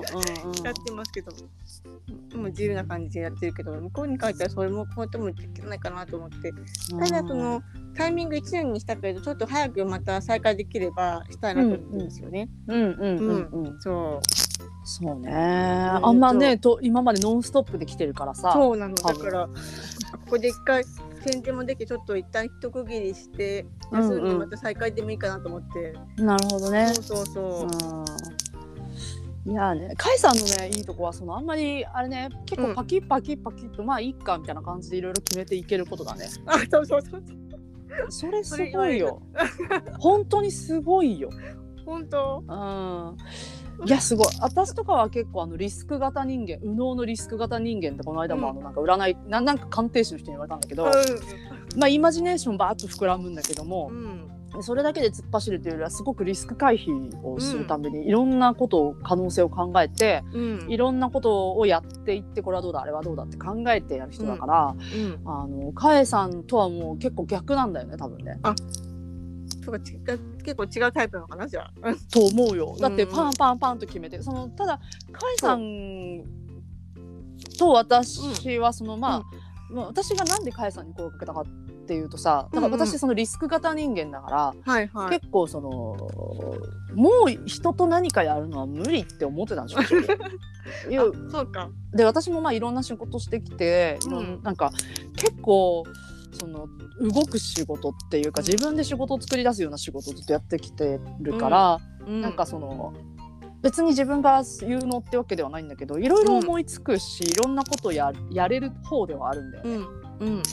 ん。やってますけど、もう自由な感じでやってるけど向こうに帰ったらそれもこうやってもできないかなと思って。ただそのタイミング1年にしたけどちょっと早くまた再開できればしたいなと思うんですよね。うんうんうんうん。そそうね。あんまねと今までノンストップで来てるからさ。そうなの。だからここで一回宣伝もできちょっと一旦一区切りして休んでまた再開でもいいかなと思って、なるほどね。そうそうそう、うん。いやね甲斐さんのねいいとこはそのあんまりあれね結構パキッパキッパキッと、まあいいかみたいな感じでいろいろ決めていけることだね。あそうそうそう。それすごいよ。本当にすごいよ。本当？うんいやすごい。私とかは結構あのリスク型人間右脳のリスク型人間ってこの間もあのなんか占い、ななんか鑑定士の人に言われたんだけど、まあイマジネーションバーッと膨らむんだけどもう、ん。それだけで突っ走るというよりはすごくリスク回避をするためにいろんなことを可能性を考えて、うん。いろんなことをやっていってこれはどうだあれはどうだって考えてやる人だから、うん。あのカエさんとはもう結構逆なんだよね多分ね。かち結構違うタイプなのかなじゃあ。と思うよ。だってうんパンパンパンと決めて。そのただカエさんと私はそのまあ、まあ私がなんでカエさんに声をかけたかっていうとさだから私そのリスク型人間だから、はいはい。結構そのもう人と何かやるのは無理って思ってたんでしょ そうか。で私もまあいろんな仕事してきてうん。なんか結構その動く仕事っていうか自分で仕事を作り出すような仕事をずっとやってきてるから、なんかその別に自分が有能ってわけではないんだけどいろいろ思いつくし、いろんなことをややれる方ではあるんだよね、うん。うん。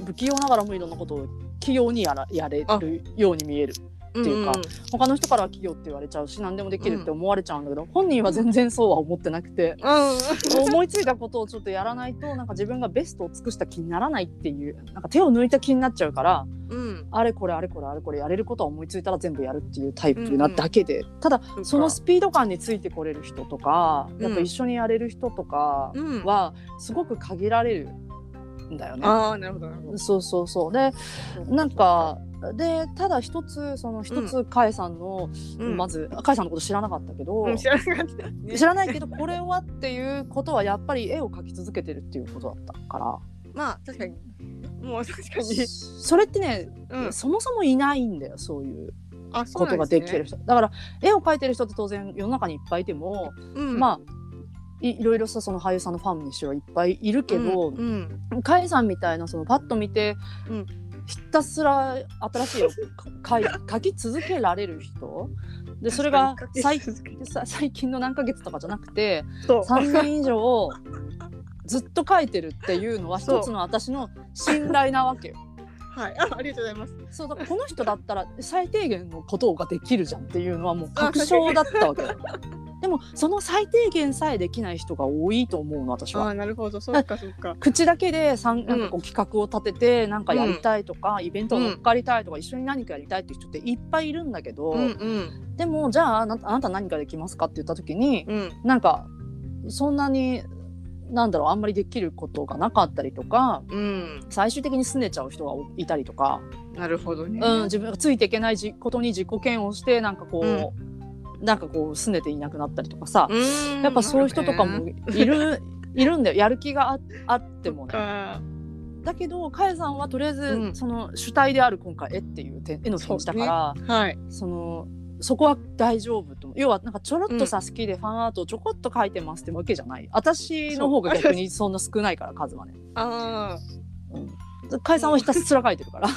うん。不器用ながらもいろんなことを器用にやらやれるように見えるっていうか他の人からは器用って言われちゃうし何でもできるって思われちゃうんだけど、本人は全然そうは思ってなくてうん。思いついたことをちょっとやらないとなんか自分がベストを尽くした気にならないっていうなんか手を抜いた気になっちゃうからうん。あれこれあれこれあれこれやれることは思いついたら全部やるっていうタイプなだけで、ただそうか。そのスピード感についてこれる人とか、うんやっぱ一緒にやれる人とかうんはすごく限られるんだよね。ああなるほどなるほど。そうそうそう。でなんかでただ一つその一つカエさんの、うん。まずカエさんのこと知らなかったけど、うん知らなかった知らないけどこれはっていうことはやっぱり絵を描き続けてるっていうことだったから。まあ確かに。もう確かに。それってね、うん。そもそもいないんだよそういうあそうことができてる人、だから絵を描いてる人って当然世の中にいっぱいいても、うん。まあいいろいろさその俳優さんのファンにしろいっぱいいるけど、うん。カエさんみたいなそのパッと見て、うんひたすら新しい絵をか 描い描き続けられる人？でそれが最最近の何ヶ月とかじゃなくてそう。3年以上ずっと描いてるっていうのは一つの私の信頼なわけよ。はい。あありがとうございます。そうだからこの人だったら最低限のことができるじゃんっていうのはもう確証だったわけよ。でもその最低限さえできない人が多いと思うの私は。ああなるほど。そうかそうか。口だけでさんなんかこう企画を立ててなんかやりたいとか、イベントを乗っかりたいとか、一緒に何かやりたいっていう人っていっぱいいるんだけど、うんうん。でもじゃああなあなた何ができますかって言った時にうん。なんかそんなになんだろうあんまりできることがなかったりとかうん。最終的に拗ねちゃう人がいたりとか、なるほどね。うん、自分がついていけないじことに自己嫌悪してなんかこう、なんかこう拗ねていなくなったりとかさ、うん。やっぱそういう人とかもね。いる いるんだよ。やる気がああってもね。か。だけどかえさんはとりあえず、うん。その主体である今回絵っていう点絵の展示だからはい。そ,、のそこは大丈夫と思う。要はなんかちょろっとさ、好きでファンアートをちょこっと描いてますってわけじゃない。私の方が逆にそんな少ないから数はね。あかえさんはひたすら描いてるから。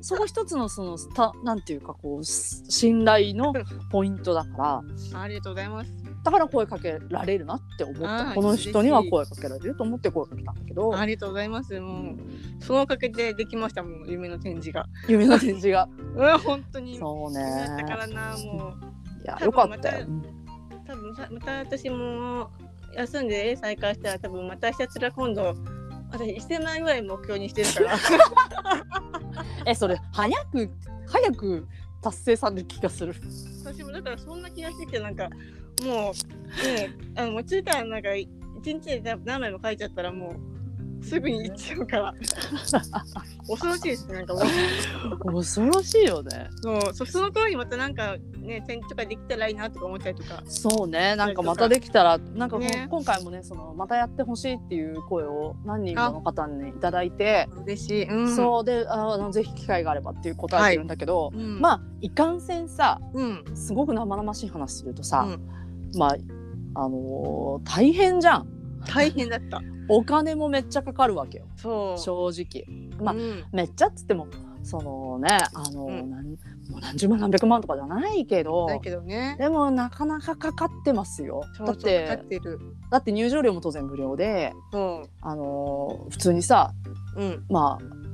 そこ一つのそのたなんていうかこう信頼のポイントだから。あありがとうございます。だから声かけられるなって思った。この人には声かけられると思って声かけたんだけど。ありがとうございます。もうそのおかげでできましたもん夢の展示が。夢の展示が。うん本当に。そうだねからなもいやよかったよ。う多分さまた私も休んで絵再開したら多分またひたすら今度私1000万円ぐらい目標にしてるから えそれ早く早く達成される気がする。私もだからそんな気がしてきてなんかもうねあのもうついたらなんか一日で何枚も書いちゃったらもうすぐに行っちゃうから。恐ろしいですねなんか恐ろしいよね。そうそその頃にまたなんかね展示とかできたらいいなとか思ったりとか。そうね。なんかまたできたらなんかね。今回もねそのまたやってほしいっていう声を何人かの方にいただいて、嬉しい、うん、そうでああのぜひ機会があればっていう答えてるんだけど、うん、まあいかんせんさうん。すごく生々しい話するとさ、うん。まああのー大変じゃん大変だった。お金もめっちゃかかるわけよそう。正直まあうんめっちゃっつってもそのねあの、うんなんもう何十万何百万とかじゃないけどだけどね。でもなかなかかかってますよだってってる。だって入場料も当然無料でそあのー普通にさう。うん。まあ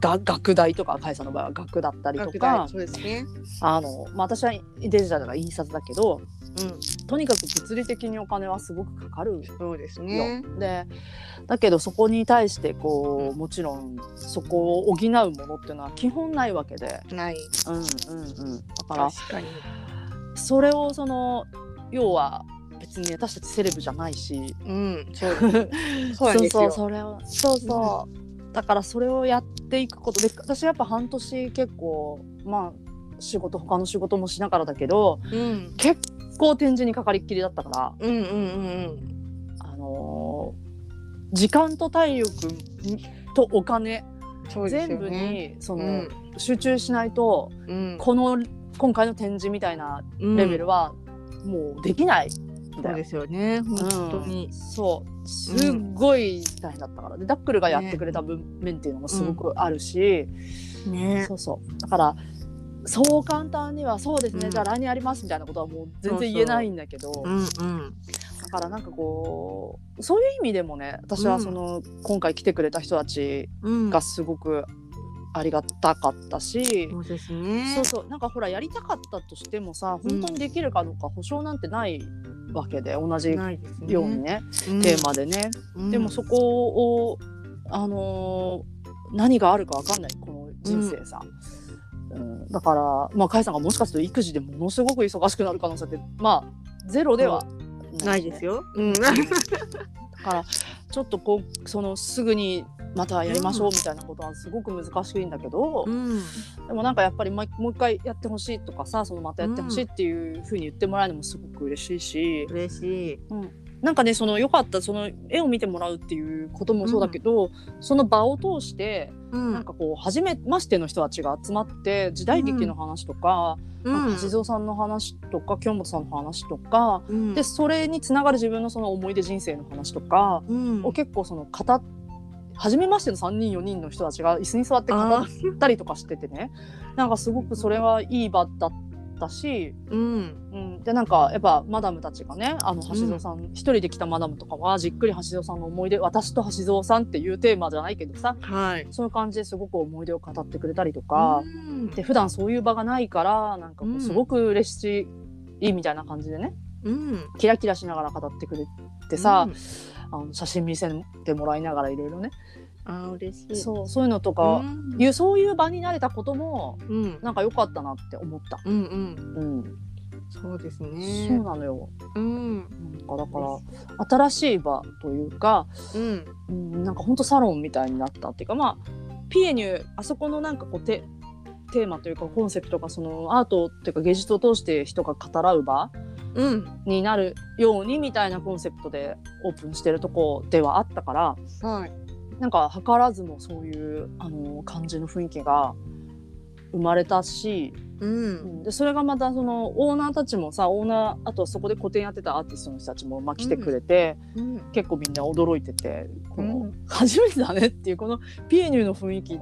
が学代とか会社の場合は学だったりと拡か大そうですね。あの、まあ、私はデジタルだから印刷だけどうん。とにかく物理的にお金はすごくかかるそうですよ。ね。でだけどそこに対してこうもちろんそこを補うものっていうのは基本ないわけで、ない。うんうんうん、だから。それをその要は別に私たちセレブじゃないしうん。そう。そう。そうそれをそうそう、だからそれをやっていくことで私やっぱ半年結構まあ仕事他の仕事もしながらだけどうん。結構展示にかかりっきりだったから、うんうんうんあのー時間と体力とお金うん。そうです全部。にその、うん。集中しないとうん。この今回の展示みたいなレベルはもうできないんだよそうですよね。本当にうん。そうすっごい大変だったからでダックルがやってくれた分面っていうのもすごくあるし、ね。そうそうだからそう簡単にはそうですね、うん。じゃあ来年やりますみたいなことはもう全然言えないんだけど。うんうん。だからなんかこうそういう意味でもね私はその、今回来てくれた人たちうん。がすごくありがたかったし、そうですね。そうそうなんかほらやりたかったとしてもさ本当にできるかどうか保証なんてないわけで同じ。ようにね、うん。テーマでね、うん。でもそこをあのー何があるかわかんないこの人生さ、うんだからまあ甲斐さんがもしかすると育児でものすごく忙しくなる可能性ってまあゼロではないですよ。うん。だからちょっとこうそのすぐにまたやりましょうみたいなことはすごく難しいんだけど、うん。でもなんかやっぱりもうもう一回やってほしいとかさそのまたやってほしいっていうふうに言ってもらえるのもすごく嬉しいし、嬉しい。なんかねそのよかったその絵を見てもらうっていうこともそうだけど、その場を通してうん。なんかこう初めましての人たちが集まって時代劇の話とか,、なんか橋蔵さんの話とか京本さんの話とか、うん。でそれにつながる自分のその思い出人生の話とかうん。を結構その語っ初めましての3人4人の人たちが椅子に座って語あったりとかしててね。なんかすごくそれはいい場だったし、うん。うん、でなんかやっぱマダムたちがねあの橋蔵さん一、人で来たマダムとかはじっくり橋蔵さんの思い出私と橋蔵さんっていうテーマじゃないけどさはい。そういう感じですごく思い出を語ってくれたりとか、うんで普段そういう場がないからなんかこうんうすごく嬉しいみたいな感じでねうん。キラキラしながら語ってくれてさ、あの写真見せてもらいながらいろいろねあー嬉しい。そうそういうのとうか、うそういう場になれたこともうんなんか良かったなって思った。うんうん。うん、そうですそうね。なのよ。うんなんかだから新しい場というか、うんうん、なんか本当サロンみたいになったっていうかまあピエニュあそこのなんかこうテテーマというかコンセプトがそのアートっていうか芸術を通して人が語らう場うんになるようにみたいなコンセプトでオープンしてるとこではあったからはい。なんか図らずもそういうあの感じの雰囲気が生まれたし、ううん。ん、でそれがまたそのオーナーたちもさオーナーあとはそこで個展やってたアーティストの人たちもまあ来てくれて、うん。結構みんな驚いててこの、うん。初めてだねっていうこのピエニューの雰囲気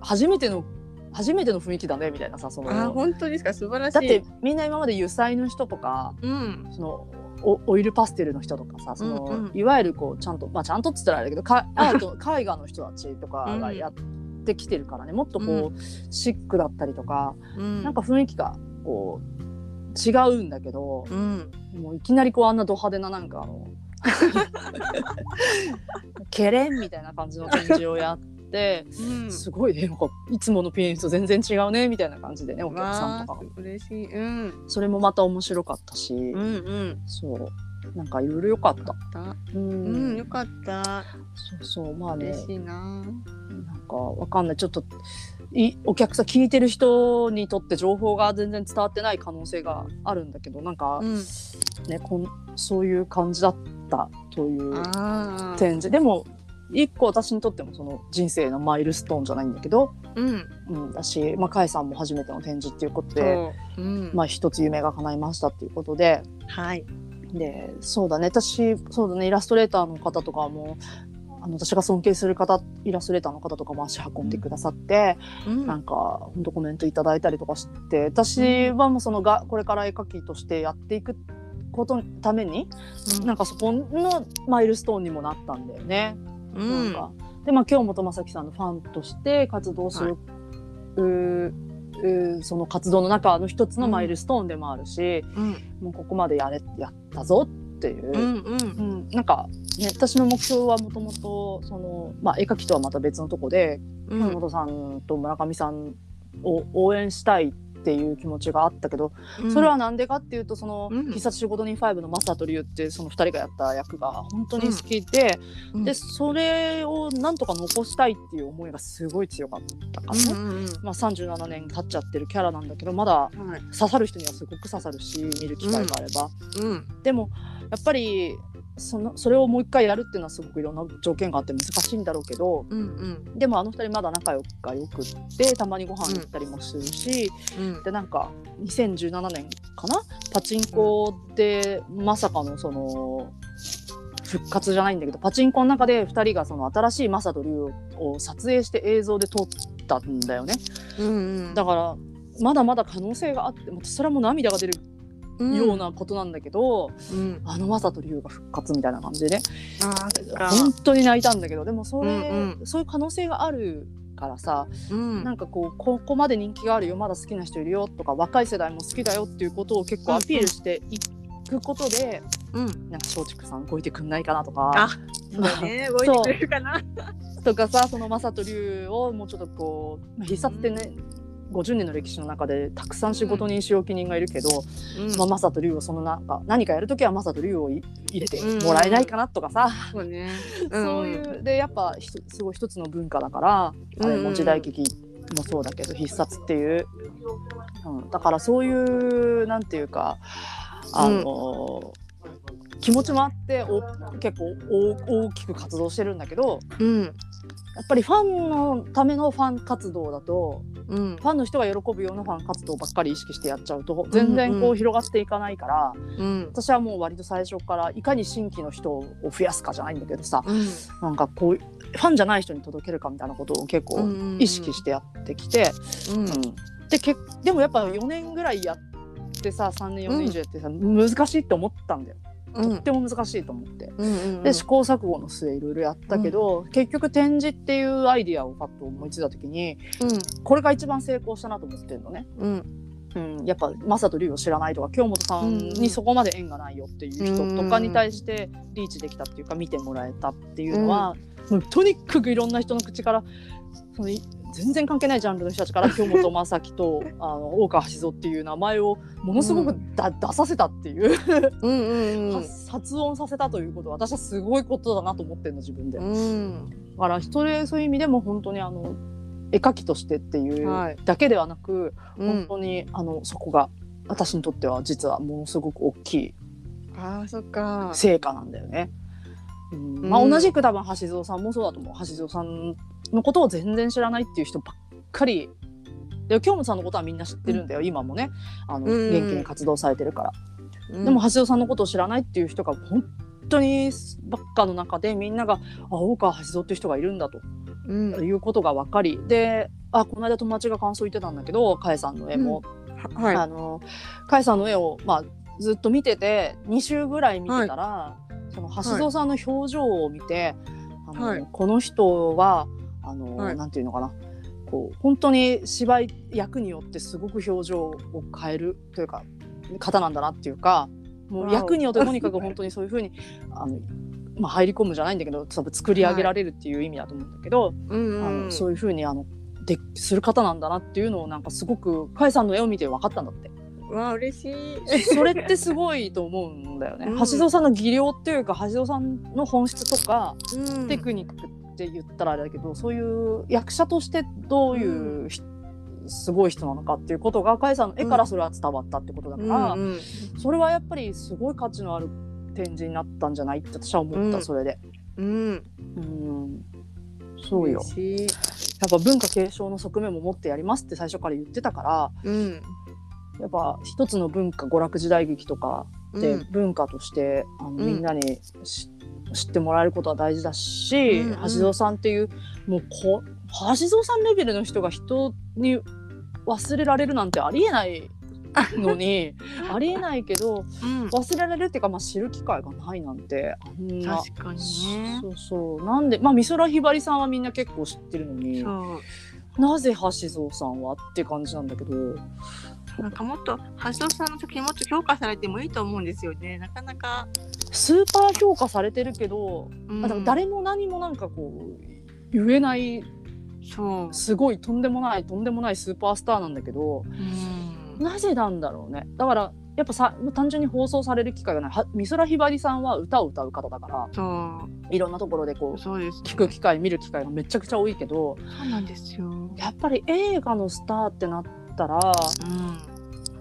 初めての初めての雰囲気だねみたいなさそのあ本当ですか？素晴らしい。だってみんな今まで油彩の人とかうん。そのおオイルパステルの人とかさその、うんうん。いわゆるこうちゃんとまあちゃんとっつったらあれだけどかアート絵画の人たちとかがやってきてるからね。もっとこう、シックだったりとか、うん。なんか雰囲気がこう違うんだけど、うん。もういきなりこうあんなド派手ななんかあの ケレンみたいな感じの展示をやってうん。すごいね。なんかいつものピアニスト全然違うねみたいな感じでねお客さんとか。嬉しい。うん。それもまた面白かったし、うんうん。そうなんかいろいろ良かった。だうんうんよかった。そうそうまあね嬉しいな。なんかわかんないちょっといお客さん聞いてる人にとって情報が全然伝わってない可能性があるんだけどなんか、うん。ねこんそういう感じだったという。展示でも一個私にとってもその人生のマイルストーンじゃないんだけど、うんうん、だし、まあ、甲斐さんも初めての展示っていうことで、うんまあ、一つ夢が叶いましたっていうことではいでそうだね。私そうだね。イラストレーターの方とかもあの私が尊敬する方イラストレーターの方とかも足運んでくださって、うん。なんか本当コメントいただいたりとかして私はもうそのがこれから絵描きとしてやっていくことのために、なんかそこのマイルストーンにもなったんだよね。うん。なんか。でまあ京本正樹さんのファンとして活動する、うその活動の中の一つのマイルストーンでもあるし、うん。もうここまでやれやったぞっていう。うんうんうん、なんか、ね、私の目標はもともとその、まあ、絵描きとはまた別のとこでうん。京本さんと村上さんを応援したいっていう気持ちがあったけど、それはなんでかっていうとそのうん「必殺仕事人5」のマサとリュウってその2人がやった役が本当に好きで,、うんでそれをなんとか残したいっていう思いがすごい強かったからね。うんうん。まあ、37年経っちゃってるキャラなんだけどまだ刺さる人にはすごく刺さるし見る機会があれば、うん。でもやっぱりそのそれをもう一回やるっていうのはすごくいろんな条件があって難しいんだろうけどうんうん。でもあの二人まだ仲良くがよくってたまにご飯行ったりもするし、うん。でなんか2017年かな？パチンコでまさかのその復活じゃないんだけどパチンコの中で2人がその新しいマサとリュウを撮影して映像で撮ったんだよね。うんうん。だからまだまだ可能性があってそれはもう涙が出るようなことなんだけど、うん。あのマサとリュウが復活みたいな感じでね。本当に泣いたんだけどでもそれ、うんそういう可能性があるからさうん。なんかこうここまで人気があるよまだ好きな人いるよとか若い世代も好きだよっていうことを結構アピールしていくことで、うん。なんか松竹さん動いてくんないかなとか。あそう。だね動いてくれるかな。とかさそのマサとリュウをもうちょっとこうまあ必殺ってね50年の歴史の中でたくさん仕事人仕置き人がいるけど、うん。まあ、マサとリュウをそのなんか何かやるときはマサとリュウをい入れてもらえないかなとかさ、そうね。そういうでやっぱすごい一つの文化だから、あれも時代劇もそうだけど必殺っていう、うん、だからそういうなんていうかあの、気持ちもあってお結構大大きく活動してるんだけどうんやっぱりファンのためのファン活動だとうん。ファンの人が喜ぶようなファン活動ばっかり意識してやっちゃうと全然こうん。ううん広がっていかないから、うん。私はもう割と最初からいかに新規の人を増やすかじゃないんだけどさ、うん。なんかこうファンじゃない人に届けるかみたいなことを結構意識してやってきて、うん。うん。でけでもやっぱ4年ぐらいやってさ3年4年以上やってさ、難しいって思ったんだよ、うんとっても難しいと思って。うんうんで試行錯誤の末いろいろやったけど、結局展示っていうアイディアをパッと思いついた時にこれが一番成功したなと思ってるのね。うん。うん、やっぱマサとリュウを知らないとか京本さんにそこまで縁がないよっていう人とかに対してリーチできたっていうか見てもらえたっていうのは、もうとにかくいろんな人の口からそのい全然関係ないジャンルの人たちから 京本正樹とあの大川橋蔵っていう名前をものすごくだ、出させたっていう、うんうんうん。発発音させたということは私はすごいことだなと思ってるの自分で。だうん。から人でそういう意味でも本当にあの絵描きとしてっていうはい。だけではなく、うん。本当にあのそこが私にとっては実はものすごく大きいあーそっか。成果なんだよね。うん。まあ、うん同じく多分橋蔵さんもそうだと思う。橋蔵さんのことを全然知らないっていう人ばっかり。で京本さんのことはみんな知ってるんだよ、今もね。あのうん。元気に活動されてるから。うん。でも橋蔵さんのことを知らないっていう人が本当にばっかの中でみんなが「あ大川橋蔵っていう人がいるんだ」と。うん。いうことが分かり。であこの間友達が感想言ってたんだけどかえさんの絵も、ははい。あのかえさんの絵を、まあ、ずっと見てて2週ぐらい見てたら、その橋蔵さんの表情を見て、あのはい。この人はあの、はい。なんていうのかな。こう本当に芝居役によってすごく表情を変えるというか方なんだなっていうかもう役によってとにかく本当にそういうふうに あの、まあ、入り込むじゃないんだけど多分作り上げられるっていう意味だと思うんだけど、うんあうん。のそういうふうにあのでする方なんだなっていうのをなんかすごくかえさんの絵を見て分かったんだって。わあ嬉しい。それってすごいと思うんだよね。うん。橋蔵さんの技量っていうか橋蔵さんの本質とか、うん。テクニックって言ったらあれだけどそういう役者としてどういうひ、すごい人なのかっていうことが甲斐さんの絵からそれは伝わったってことだから、うんうんそれはやっぱりすごい価値のある展示になったんじゃないって私は思った、うん。それで。ううん。うん。そうよ。やっぱ文化継承の側面も持ってやりますって最初から言ってたからうん。やっぱ一つの文化娯楽時代劇とかでうん。文化として、あのん。みんなにし知ってもらえることは大事だし、うんうん。橋蔵さんっていうもうこ橋蔵さんレベルの人が人に忘れられるなんてありえないのに ありえないけどうん。忘れられるっていうか、まあ、知る機会がないなんてあんな。確かにね。そうそう。なんでまあ美空ひばりさんはみんな結構知ってるのになぜ橋蔵さんはって感じなんだけどなんかもっと橋尾さんの作品もっと評価されてもいいと思うんですよね。なかなか、スーパー評価されてるけど、うん。あでも誰も何もなんかこう言えないそう。すごいとんでもないとんでもないスーパースターなんだけどうん。なぜなんだろうね。だからやっぱさ単純に放送される機会がない。は美空ひばりさんは歌を歌う方だからそいろんなところでこううそうです聞く機会見る機会がめちゃくちゃ多いけどそうなんですよ。やっぱり映画のスターってなったらうん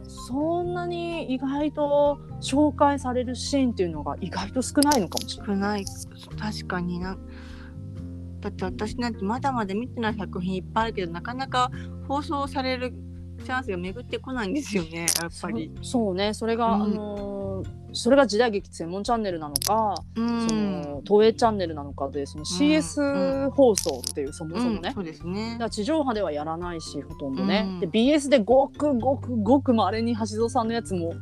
そんなに意外と紹介されるシーンっていうのが意外と少ないのかもしれない。少ない確かになだって私なんてまだまだ見てない作品いっぱいあるけどなかなか放送されるチャンスが巡ってこないんですよねやっぱり。そそうねそれが、うんあのーそれが時代劇専門チャンネルなのか、うん。その東映チャンネルなのかでその CS 放送っていうそもそもね、うんそうですね。だ地上波ではやらないしほとんどね、うん。で BS でごくごくごくまれに橋蔵さんのやつも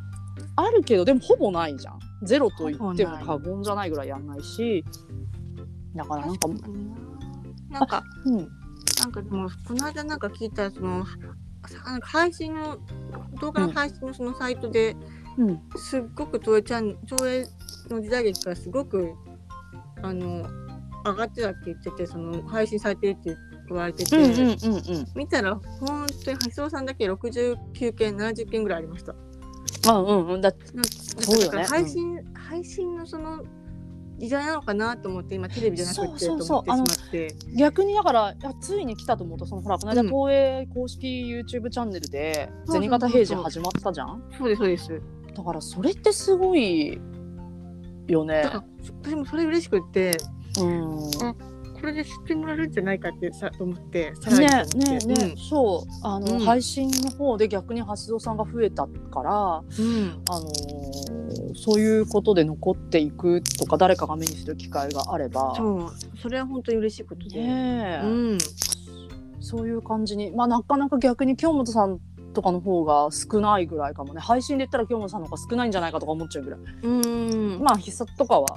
あるけどでもほぼないじゃん。ゼロと言っても過言じゃないぐらいやんないし。だからなんかな。なんかうん。なんかでもこの間なんか聞いたその配信の動画の配信のそのサイトで、うんすっごく東映チャン東映の時代劇がすごくあの上がってたって言っててその配信されてるって言われてて、うんうんうんうん。見たら本当に橋尾さんだけ69件70件ぐらいありました。あうんうん。だなんそうよね。だから配信、配信のその時代なのかなと思って今テレビじゃなくてそうそうそう。逆にだからいやついに来たと思うとそのほらこの間うん。東映公式 YouTube チャンネルで銭形平次始まったじゃん？そうですそうです。だからそれってすごいよね。だから私もそれ嬉しくってうん。あこれで知ってもらえるんじゃないかってさと思ってさらにねね。ね、そう。あの、うん。配信の方で逆に橋蔵さんが増えたからうん。あのーそういうことで残っていくとか誰かが目にする機会があれば。そう。それは本当に嬉しいことで、ねえ、うん。そういう感じに。まあなかなか逆に京本さんとかの方が少ないぐらいかもね。配信で言ったら京本さんの方が少ないんじゃないかとか思っちゃうぐらい。うん。まあ必殺とかは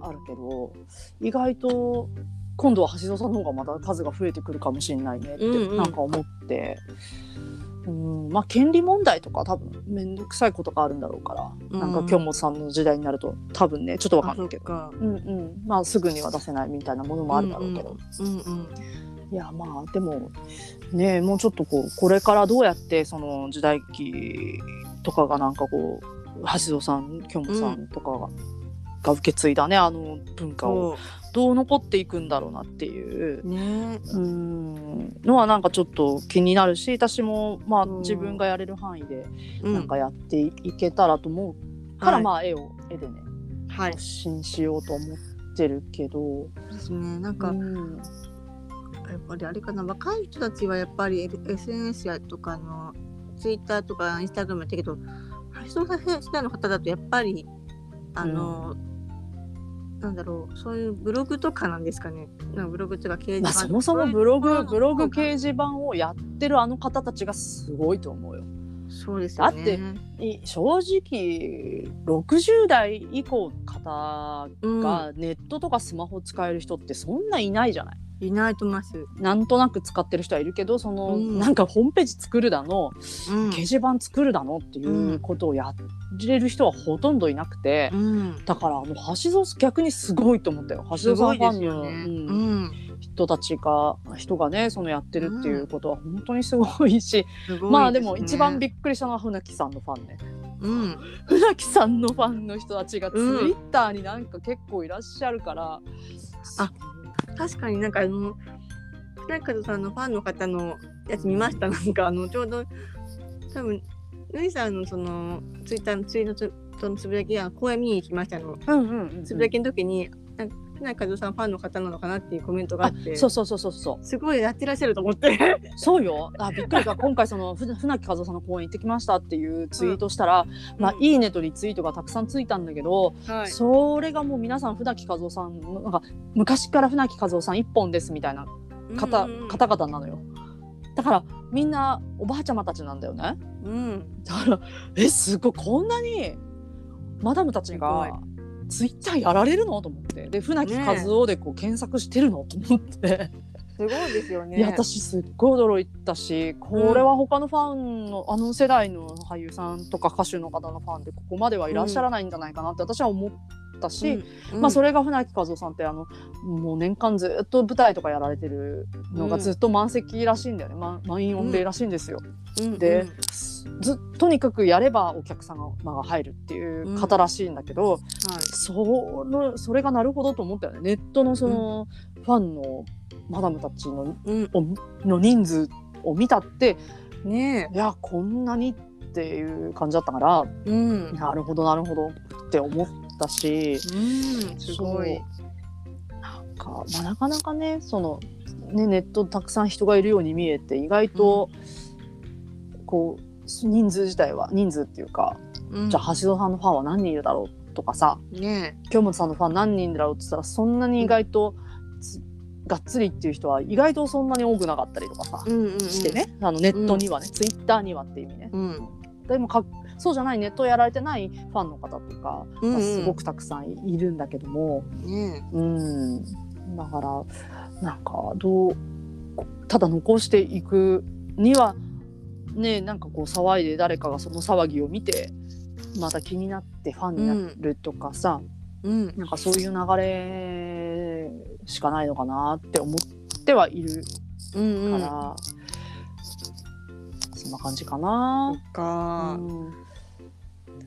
あるけど意外と今度は橋蔵さんの方がまた数が増えてくるかもしれないねってうんうん。なんか思って、うん。まあ権利問題とか多分面倒くさいことがあるんだろうから、うん。なんか京本さんの時代になると多分ねちょっとわかあんないけど。うんうん、まあすぐには出せないみたいなものもあるだろうけど、うんうん。いやまあでもねもうちょっとこうこれからどうやってその時代劇とかがなんかこう橋蔵さん京本さんとかが,、が受け継いだねあの文化をそどう残っていくんだろうなっていううね。うんのはなんかちょっと気になるし私もまあうん。自分がやれる範囲でうん。なんかやっていけたらと思うから、はいまあ絵を絵でねはい。発信しようと思ってるけど、ですね。なんか、うんやっぱりあれかな若い人たちはやっぱり SNS やとかのツイッターとかインスタグラムやってるけど橋本さん世代の方だとやっぱりあの、なんだろうそういうブログとかなんですかね。なんかブログとか掲示まあ、板そもそもブログブログ掲掲示板をやってるあの方たちがすごいと思うよ。そうですよね。だってい正直60代以降の方うん、がネットとかスマホ使える人ってそんないないじゃない。いないと思います、なんとなく使ってる人はいるけどその、うん。なんかホームページ作るだの、うん。掲示板作るだのっていうことをやれる人はほとんどいなくて、うん、だからあの橋蔵逆にすごいと思ったよ。橋す蔵さんファンの、ね。人たちが人がねそのやってるっていうことは本当にすごいし、いまあでも一番びっくりしたのは船木さんのファンね。うん、船木さんのファンの人たちがツイうんッターになんか結構いらっしゃるから、あ確かになんかあの船方さんのファンの方のやつ見ました。なんかあのちょうど多分ルイさんのそのツイッターのツイートのつそのつぶやきが公演見に行きましたの。うんうんうん。つぶやきの時に、なんか船木和夫さんファンの方なのかなっていうコメントがああって。そうそうそうそうそう。すごいやってらっしゃると思って。そうよ。あびっくりした。今回そのふ船木和夫さんの公演行ってきましたっていうツイートしたら、まあ、うんいいねとリツイートがたくさんついたんだけど、はい。それがもう皆さん船木和夫さんのなんか昔から船木和夫さん一本ですみたいな方,、うんうん方々なのよ。だからみんなおばあちゃまたちなんだよね。うん。だからえすごいこんなにマダムたちがツイッターやられるの？と思って。で船木和夫でこう検索してるの？と思って、すごいですよね。私すっごい驚いたしこれは他のファンの、あの世代の俳優さんとか歌手の方のファンでここまではいらっしゃらないんじゃないかなって私は思ったし、うん、まあそれ。れが船木和夫さんってあのもう年間ずっと舞台とかやられてるのがずっと満席らしいんだよね、ま満員御礼らしいんですよ。で、ずとにかくやればお客様が入るっていう方らしいんだけど、はい。そのそれがなるほどと思ったよねネットのその、ファンのマダムたちのの人数を見たってねいやこんなにっていう感じだったからえ。うん。なるほどなるほどって思ったし。うん。すごい。なんか、まあ、なかなかねそのねネットたくさん人がいるように見えて意外と、こう人数自体は人数っていうか、うんじゃあ橋戸さんのファンは何人いるだろうとかさね京本さんのファン何人だろうって言ったらそんなに意外とつがっつりっていう人は意外とそんなに多くなかったりとかさえ。、うんうんうん。して。ねあのネットにはね、ツイッターにはっていう意味ね。うん。でもかそうじゃないネットをやられてないファンの方とか、うんうんすごくたくさんいるんだけども。ねうん、だからなんかどうただ残していくにはねなんかこう騒いで誰かがその騒ぎを見てまた気になってファンになるとかさ、え。うん。なんかそういう流れしかないのかなって思ってはいるうんうん。から、そんな感じかなか。うん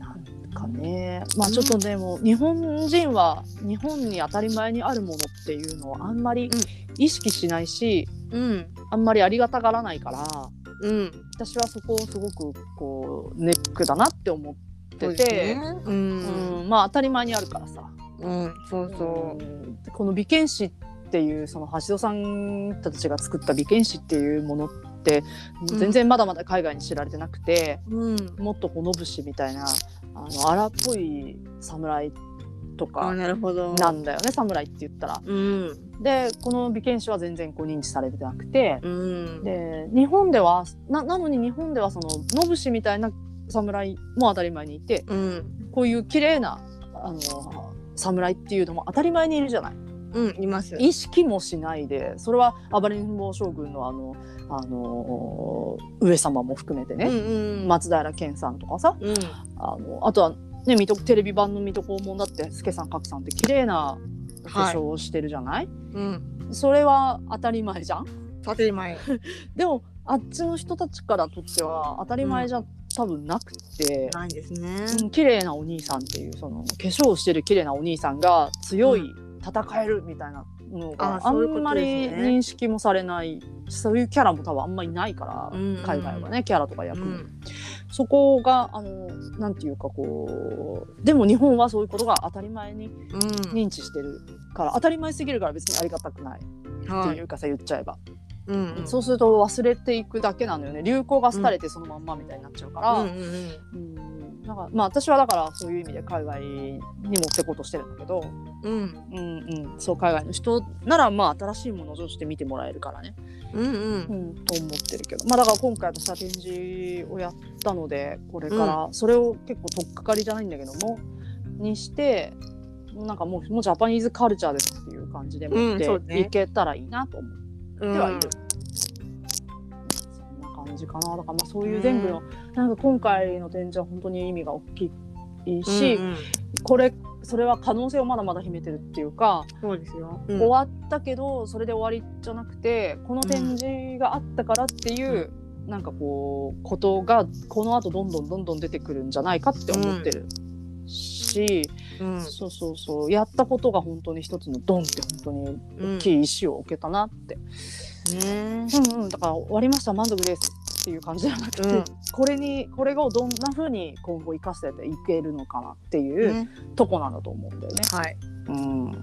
なんかねまあちょっとでも、日本人は日本に当たり前にあるものっていうのをあんまり意識しないし、うん。あんまりありがたがらないからうん。私はそこをすごくこうネックだなって思ってて、ね。う。うんんまあ当たり前にあるからさ。うん。そうそうんでこの美剣士っていうその橋戸さんたちが作った美剣士っていうものってうん全然まだまだ海外に知られてなくて、う。うん。もっとこう野節みたいなあの荒っぽい侍とあ、かなんだよね侍って言ったら。うん。でこの美剣士は全然こう認知されてなくて、うん。で日本ではななのに日本ではその野節みたいな侍も当たり前にいてうん。こういう綺麗なあの侍っていうのも当たり前にいるじゃない。うん。います。意識もしないでそれは暴れん坊将軍のあのあの上様も含めてね、うんうん。松平健さんとかさうん。あのあとは、ね、水戸テレビ版の水戸黄門だって助さん格さんって綺麗なお化粧をしてるじゃない、うん。それは当たり前じゃん？当たり前。でもあっちの人たちからとっては当たり前じゃ多分なくて、ないですね。うん綺麗なお兄さんっていうその化粧をしてる綺麗なお兄さんが強い、戦えるみたいなのがあんまり認識もされないそういうキャラも多分あんまりないから、うんうん海外はねキャラとか役に、うん。そこがあのなんていうかこうでも日本はそういうことが当たり前にうん。認知してるから、当たり前すぎるから別にありがたくないってはいい。うかさ、言っちゃえば、うんうん。そうすると忘れていくだけなのよね流行が廃れてそのまんまみたいになっちゃうから、うんうんうん。うんなんかまあ私はだからそういう意味で海外に持ってこうとしてるんだけど、うん。うんうん、そう海外の人ならまあ新しいものとして見てもらえるからね、うんうん。うん、と思ってるけど。まあだから今回私は展示をやったのでこれから。それを結構取っかかりじゃないんだけどもにしてなんかもうもうジャパニーズカルチャーですっていう感じで持っていけたらいいなと思っうんてはいる。そんな感じかな。だからまあそういう全部の、なんか今回の展示は本当に意味が大きいし、うんうん。これそれは可能性をまだまだ秘めてるっていうか、そうですよ。終わったけどそれで終わりじゃなくてこの展示があったからっていう、なんかこうことがこの後どんどんどんどん出てくるんじゃないかって思ってるし、うん。そうそうそう。やったことが本当に一つのドンって本当にうん大きい石を置けたなって、ね。うんうん、だから終わりました。満足ですっていう感じじゃなくて、うん。これにこれをどんな風に今後生かしていけるのかなっていう、ねとこなんだと思うんだよね。はい。うん、だ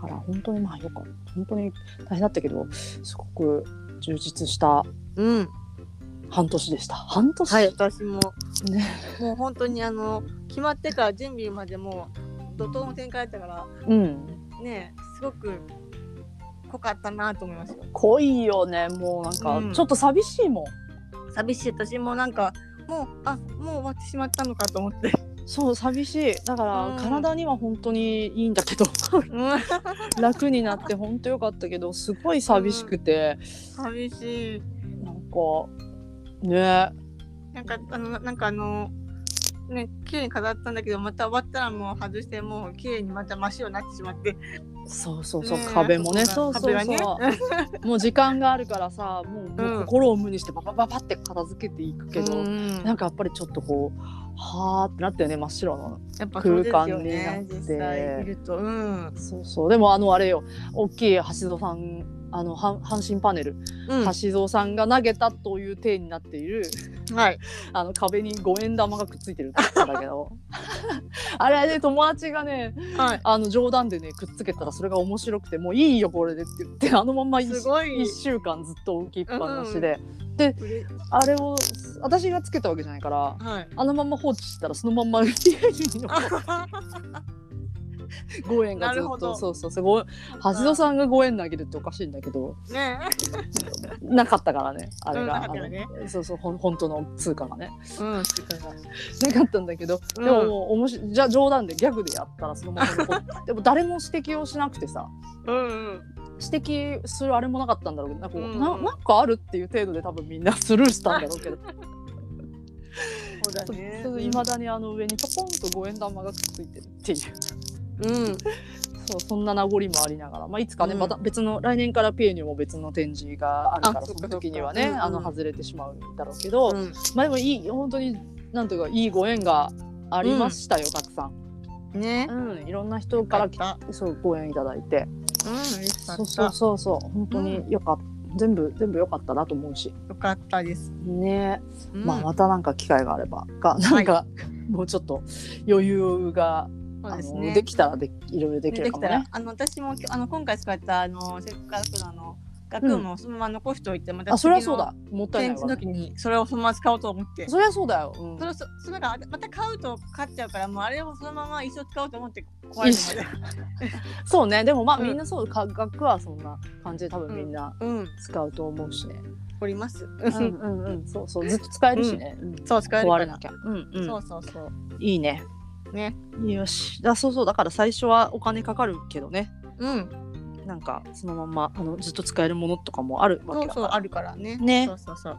か本当にまあよかった。本当に大変だったけどすごく充実したうん。半年でした。半年、はい私も。ね。もう本当にあの決まってから準備までもう怒涛の展開だったからうん。ねすごく濃かったなと思いますよ。濃いよね。もうなんかうん。ちょっと寂しいもん、寂しい。私もなんかもうあもう終わってしまったのかと思って。そう寂しい。だから、うん。体には本当にいいんだけど。う ん楽になって本当よかったけどすごい寂しくて、寂しい。なんかね。なんかあのなんかあのね綺麗に飾ったんだけどまた終わったらもう外してもう綺麗にまた真っ白になってしまって。そうそうそう、ね壁もね。そそううそう。壁そうがね。もう時間があるからさもう,、もううん心を無にしてババババって片付けていくけど、うん。なんかやっぱりちょっとこうはーってなったよね真っ白の空間にねなって。実際いると。うん、そうそう。でもあのあれよ大きい橋戸さんあのは阪神パネル、うん、橋蔵さんが投げたという体になっているはい。あの壁に五円玉がくっついてるって言ったんだけど。あれね友達がねはい。あの冗談でねくっつけたらそれが面白くてもういいよこれでって言ってあのまんま一すごい。一週間ずっと置きっぱなしで、うれあれを私がつけたわけじゃないからはい。あのまま放置したらそのまんま家に残 5円がずっと。そうそうそう。ご橋戸さんが5円投げるっておかしいんだけど。ね。なかったからねあれうんが、なかったよね。そうそうほん本当の通貨がね。うんなかったんだけど、うん。でももうおもしじゃあ冗談でギャグでやったらそのまま でも誰も指摘をしなくてさ。うんうん。指摘するあれもなかったんだろうけど。なんかこう、うんななんかあるっていう程度で多分みんなスルーしたんだろうけど。そうだね。いまだにあの上にポコンと五円玉がくっついてるっていううん。そうそんな名残もありながら、まあ、いつかね、うん。また別の来年からピエニュも別の展示があるからそあそっか。の時にはねそっかうんうん。あの外れてしまうんだろうけど、うん。まあでもいい本当になんというかいいご縁がありましたよ、たくさん、ね。うん、いろんな人からきよそうご縁いただいて。うん嬉しかった。そうそうそうそう本当によかった、全部全部良かったなと思うし。よかったです、ね、うん。まあまたなんか機会があればかなんか、もうちょっと余裕が、そうですね。できた？らでいろいろできでるかもね。あの私もあの今回使ったあのせっかくのあの学部もそのまま残しておいて、またあそれは次のそうだ。もったいないわ。展示の時にそれをそのまま使おうと思って。そりゃそうだよ、うん。それそそれなんかまた買うと買っちゃうからもうあれをそのまま一生使おうと思って壊れるまで。そうね。でもまあうん。みんなそうか学はそんな感じで多分みんなうん。使うと思うしね、おります、うんうんうん。そうそう。ずっと使えるしね、うん。そう使える壊れなきゃ、うんうん、そうそうそう。いいねね。よし。だそうそう。だから最初はお金かかるけどね。うん。なんかそのまんまあのずっと使えるものとかもあるわけだから。そうあるからね。ね。そうそうそう。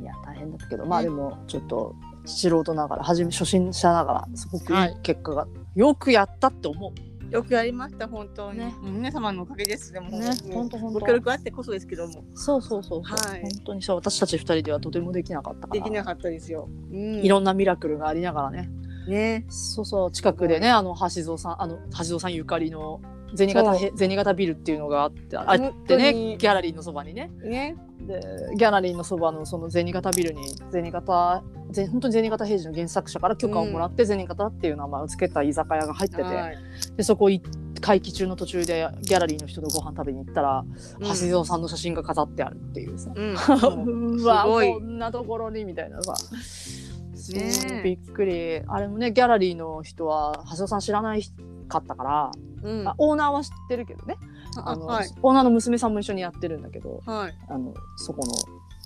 いや大変だったけど。まあね。でもちょっと素人ながら初め初心者ながらすごくいはい。い結果が、よくやったって思う。よくやりました本当に、ね。皆様のおかげです。でもねほんとほんとご協力あってこそですけども。そうそうそうそう、はい。本当にそう。私たち二人ではとてもできなかったから。できなかったですよ、うん、いろんなミラクルがありながらねね。そうそう近くでねあの橋蔵さんあの橋蔵さんゆかりの銭形へ銭形ビルっていうのがあってあってねにギャラリーのそばにね。ね。でギャラリーのそばのその銭形ビルに銭形ぜ本当に銭形平次の原作者から許可をもらって銭形っていう名前を付けた居酒屋が入ってて、はい。でそこい会期中の途中でギャラリーの人とご飯食べに行ったら、うん。橋蔵さんの写真が飾ってあるっていうさ、うん。うわすごい。こんなところにみたいなさ。ねびっくり。あれもねギャラリーの人は橋尾さん知らないかったから、うん。あオーナーは知ってるけどね。あの、はい。オーナーの娘さんも一緒にやってるんだけどはい。あのそこの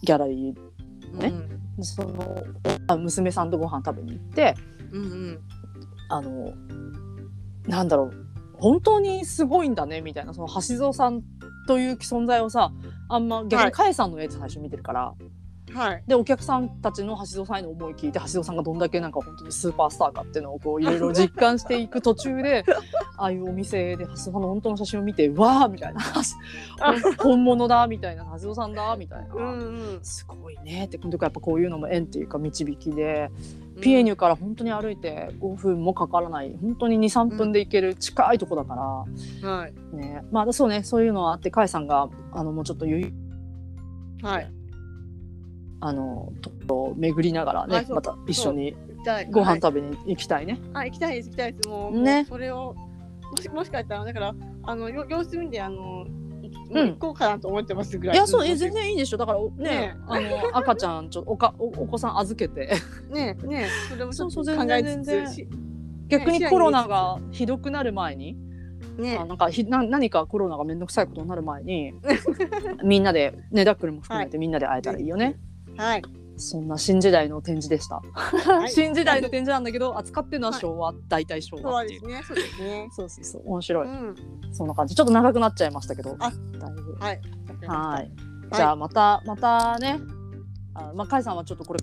ギャラリーね。うん。そのあ娘さんとご飯食べに行ってうんうん。あのなんだろう本当にすごいんだねみたいなその橋蔵さんという存在をさあんま逆はい。にかえさんのやつ最初見てるから、はいでお客さんたちの橋蔵さんへの思い聞いて橋蔵さんがどんだけなんか本当にスーパースターかっていうのをこういろいろ実感していく途中で ああいうお店で橋蔵さんの本当の写真を見てわあみたいな。本物だみたいな。橋蔵さんだみたいな、うんうん。すごいね。ってこの時やっぱこういうのも縁っていうか導きで、ピエニュから本当に歩いて5分もかからない。本当に23分で行ける近いとこだから、はい。ね。まあそうね。そういうのはあって甲斐さんがあのもうちょっと余裕。はいあのと巡りながらねまた一緒にご飯はい食べに行きたいね。あ行きたいです行きたいです。もうねもうそれをもしもしかしたらだからあのよ様子見であのう行こうかなと思ってますぐらい。いやそうえ全然いいでしょ。だからねね。あの赤ちゃんちょおかおお子さん預けて。ねね。それもちょっとそうそう考え全然。つつし逆にコロナがひどくなる前に、ね。あなんかひな何かコロナが面倒くさいことになる前にみんなでねダックルも含めてみんなで会えたらいいよね、はいそんな新時代の展示でした、はい。新時代の展示なんだけど扱ってるのは昭和、大体昭そう和っていう。ですねそうですね。そうそうそう面白い、うん。そんな感じ。ちょっと長くなっちゃいましたけど。あだいぶ。はい。はい。じゃあまたまたね。あまあ甲斐さんはちょっとこれ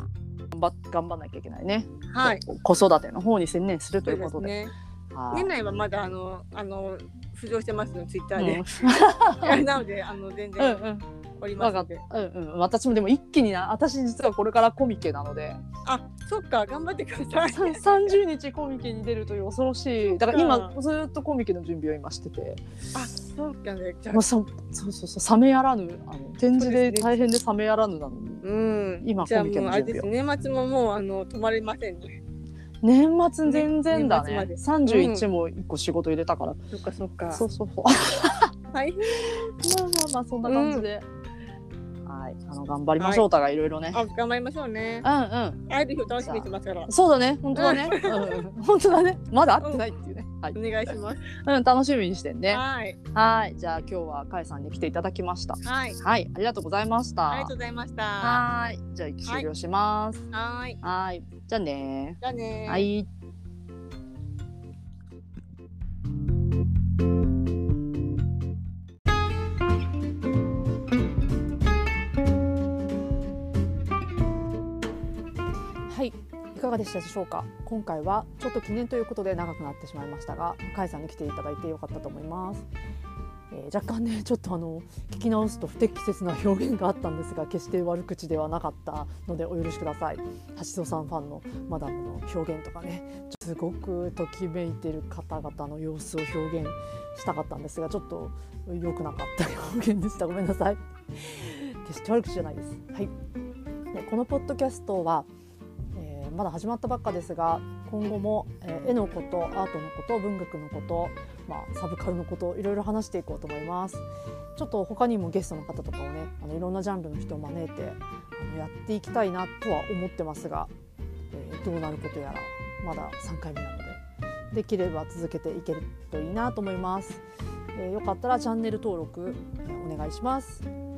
頑張頑張んなきゃいけないね、はい。子育ての方に専念するとそいううことで。ですね。はい。年内はまだあのあの浮上してますのツイッターうん。で。なのであの全うん然うんおりますので。うんうん。私もでも一気にな私実はこれからコミケなので。あそっか頑張ってください。さ30日コミケに出るという恐ろしい。だから今うずっとコミケの準備を今してて。あそうかね。じゃあ。もうそそうそうそう冷めやらぬあの展示で大変で冷めやらぬなのに。うん。今コミケの準備を。す年末ももうあの止まれませんね。年末全然だね。年末まで。31も1個仕事入れたから、そっかそっか。そうそうそう。大変。まあまあまあそんな感じで、はい。あの頑張りましょうお互いいろいろね、あ頑張りましょうね。うんうん。会える日を楽しみにしてますから。そうだね。本当だね、うんうん、本当だね。まだ会ってないっていうね、はい、お願いします。うん、楽しみにしてんね。はい。はい。じゃあ今日はかえさんに来ていただきました。はい。はい。ありがとうございました。ありがとうございました。はい。じゃあ終了します。はい。はい。じゃあねじゃあねはいいかがでしたでしょうか？今回はちょっと記念ということで長くなってしまいましたが甲斐さんに来ていただいてよかったと思います、えー若干ねちょっとあの聞き直すと不適切な表現があったんですが決して悪口ではなかったのでお許しください。橋戸さんファンのマダムの表現とかねすごくときめいてる方々の様子を表現したかったんですがちょっと良くなかった表現でした。ごめんなさい。決して悪口じゃないです。はい。でこのポッドキャストは、まだ始まったばっかですが今後も、えー絵のことアートのこと文学のこと、まあ、サブカルのこといろいろ話していこうと思います。ちょっと他にもゲストの方とかをねあのいろんなジャンルの人を招いてあのやっていきたいなとは思ってますが、えーどうなることやらまだ3回目なのでできれば続けていけるといいなと思います、えーよかったらチャンネル登録、えお願いします。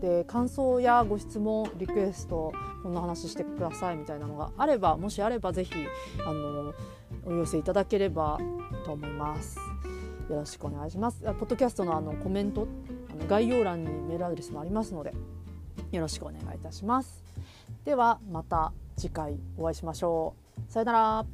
で感想やご質問リクエストこんな話してくださいみたいなのがあればもしあればぜひあのお寄せいただければと思います。よろしくお願いしますあポッドキャストのあのコメントあの概要欄にメールアドレスもありますのでよろしくお願いいたします。ではまた次回お会いしましょう。さよなら。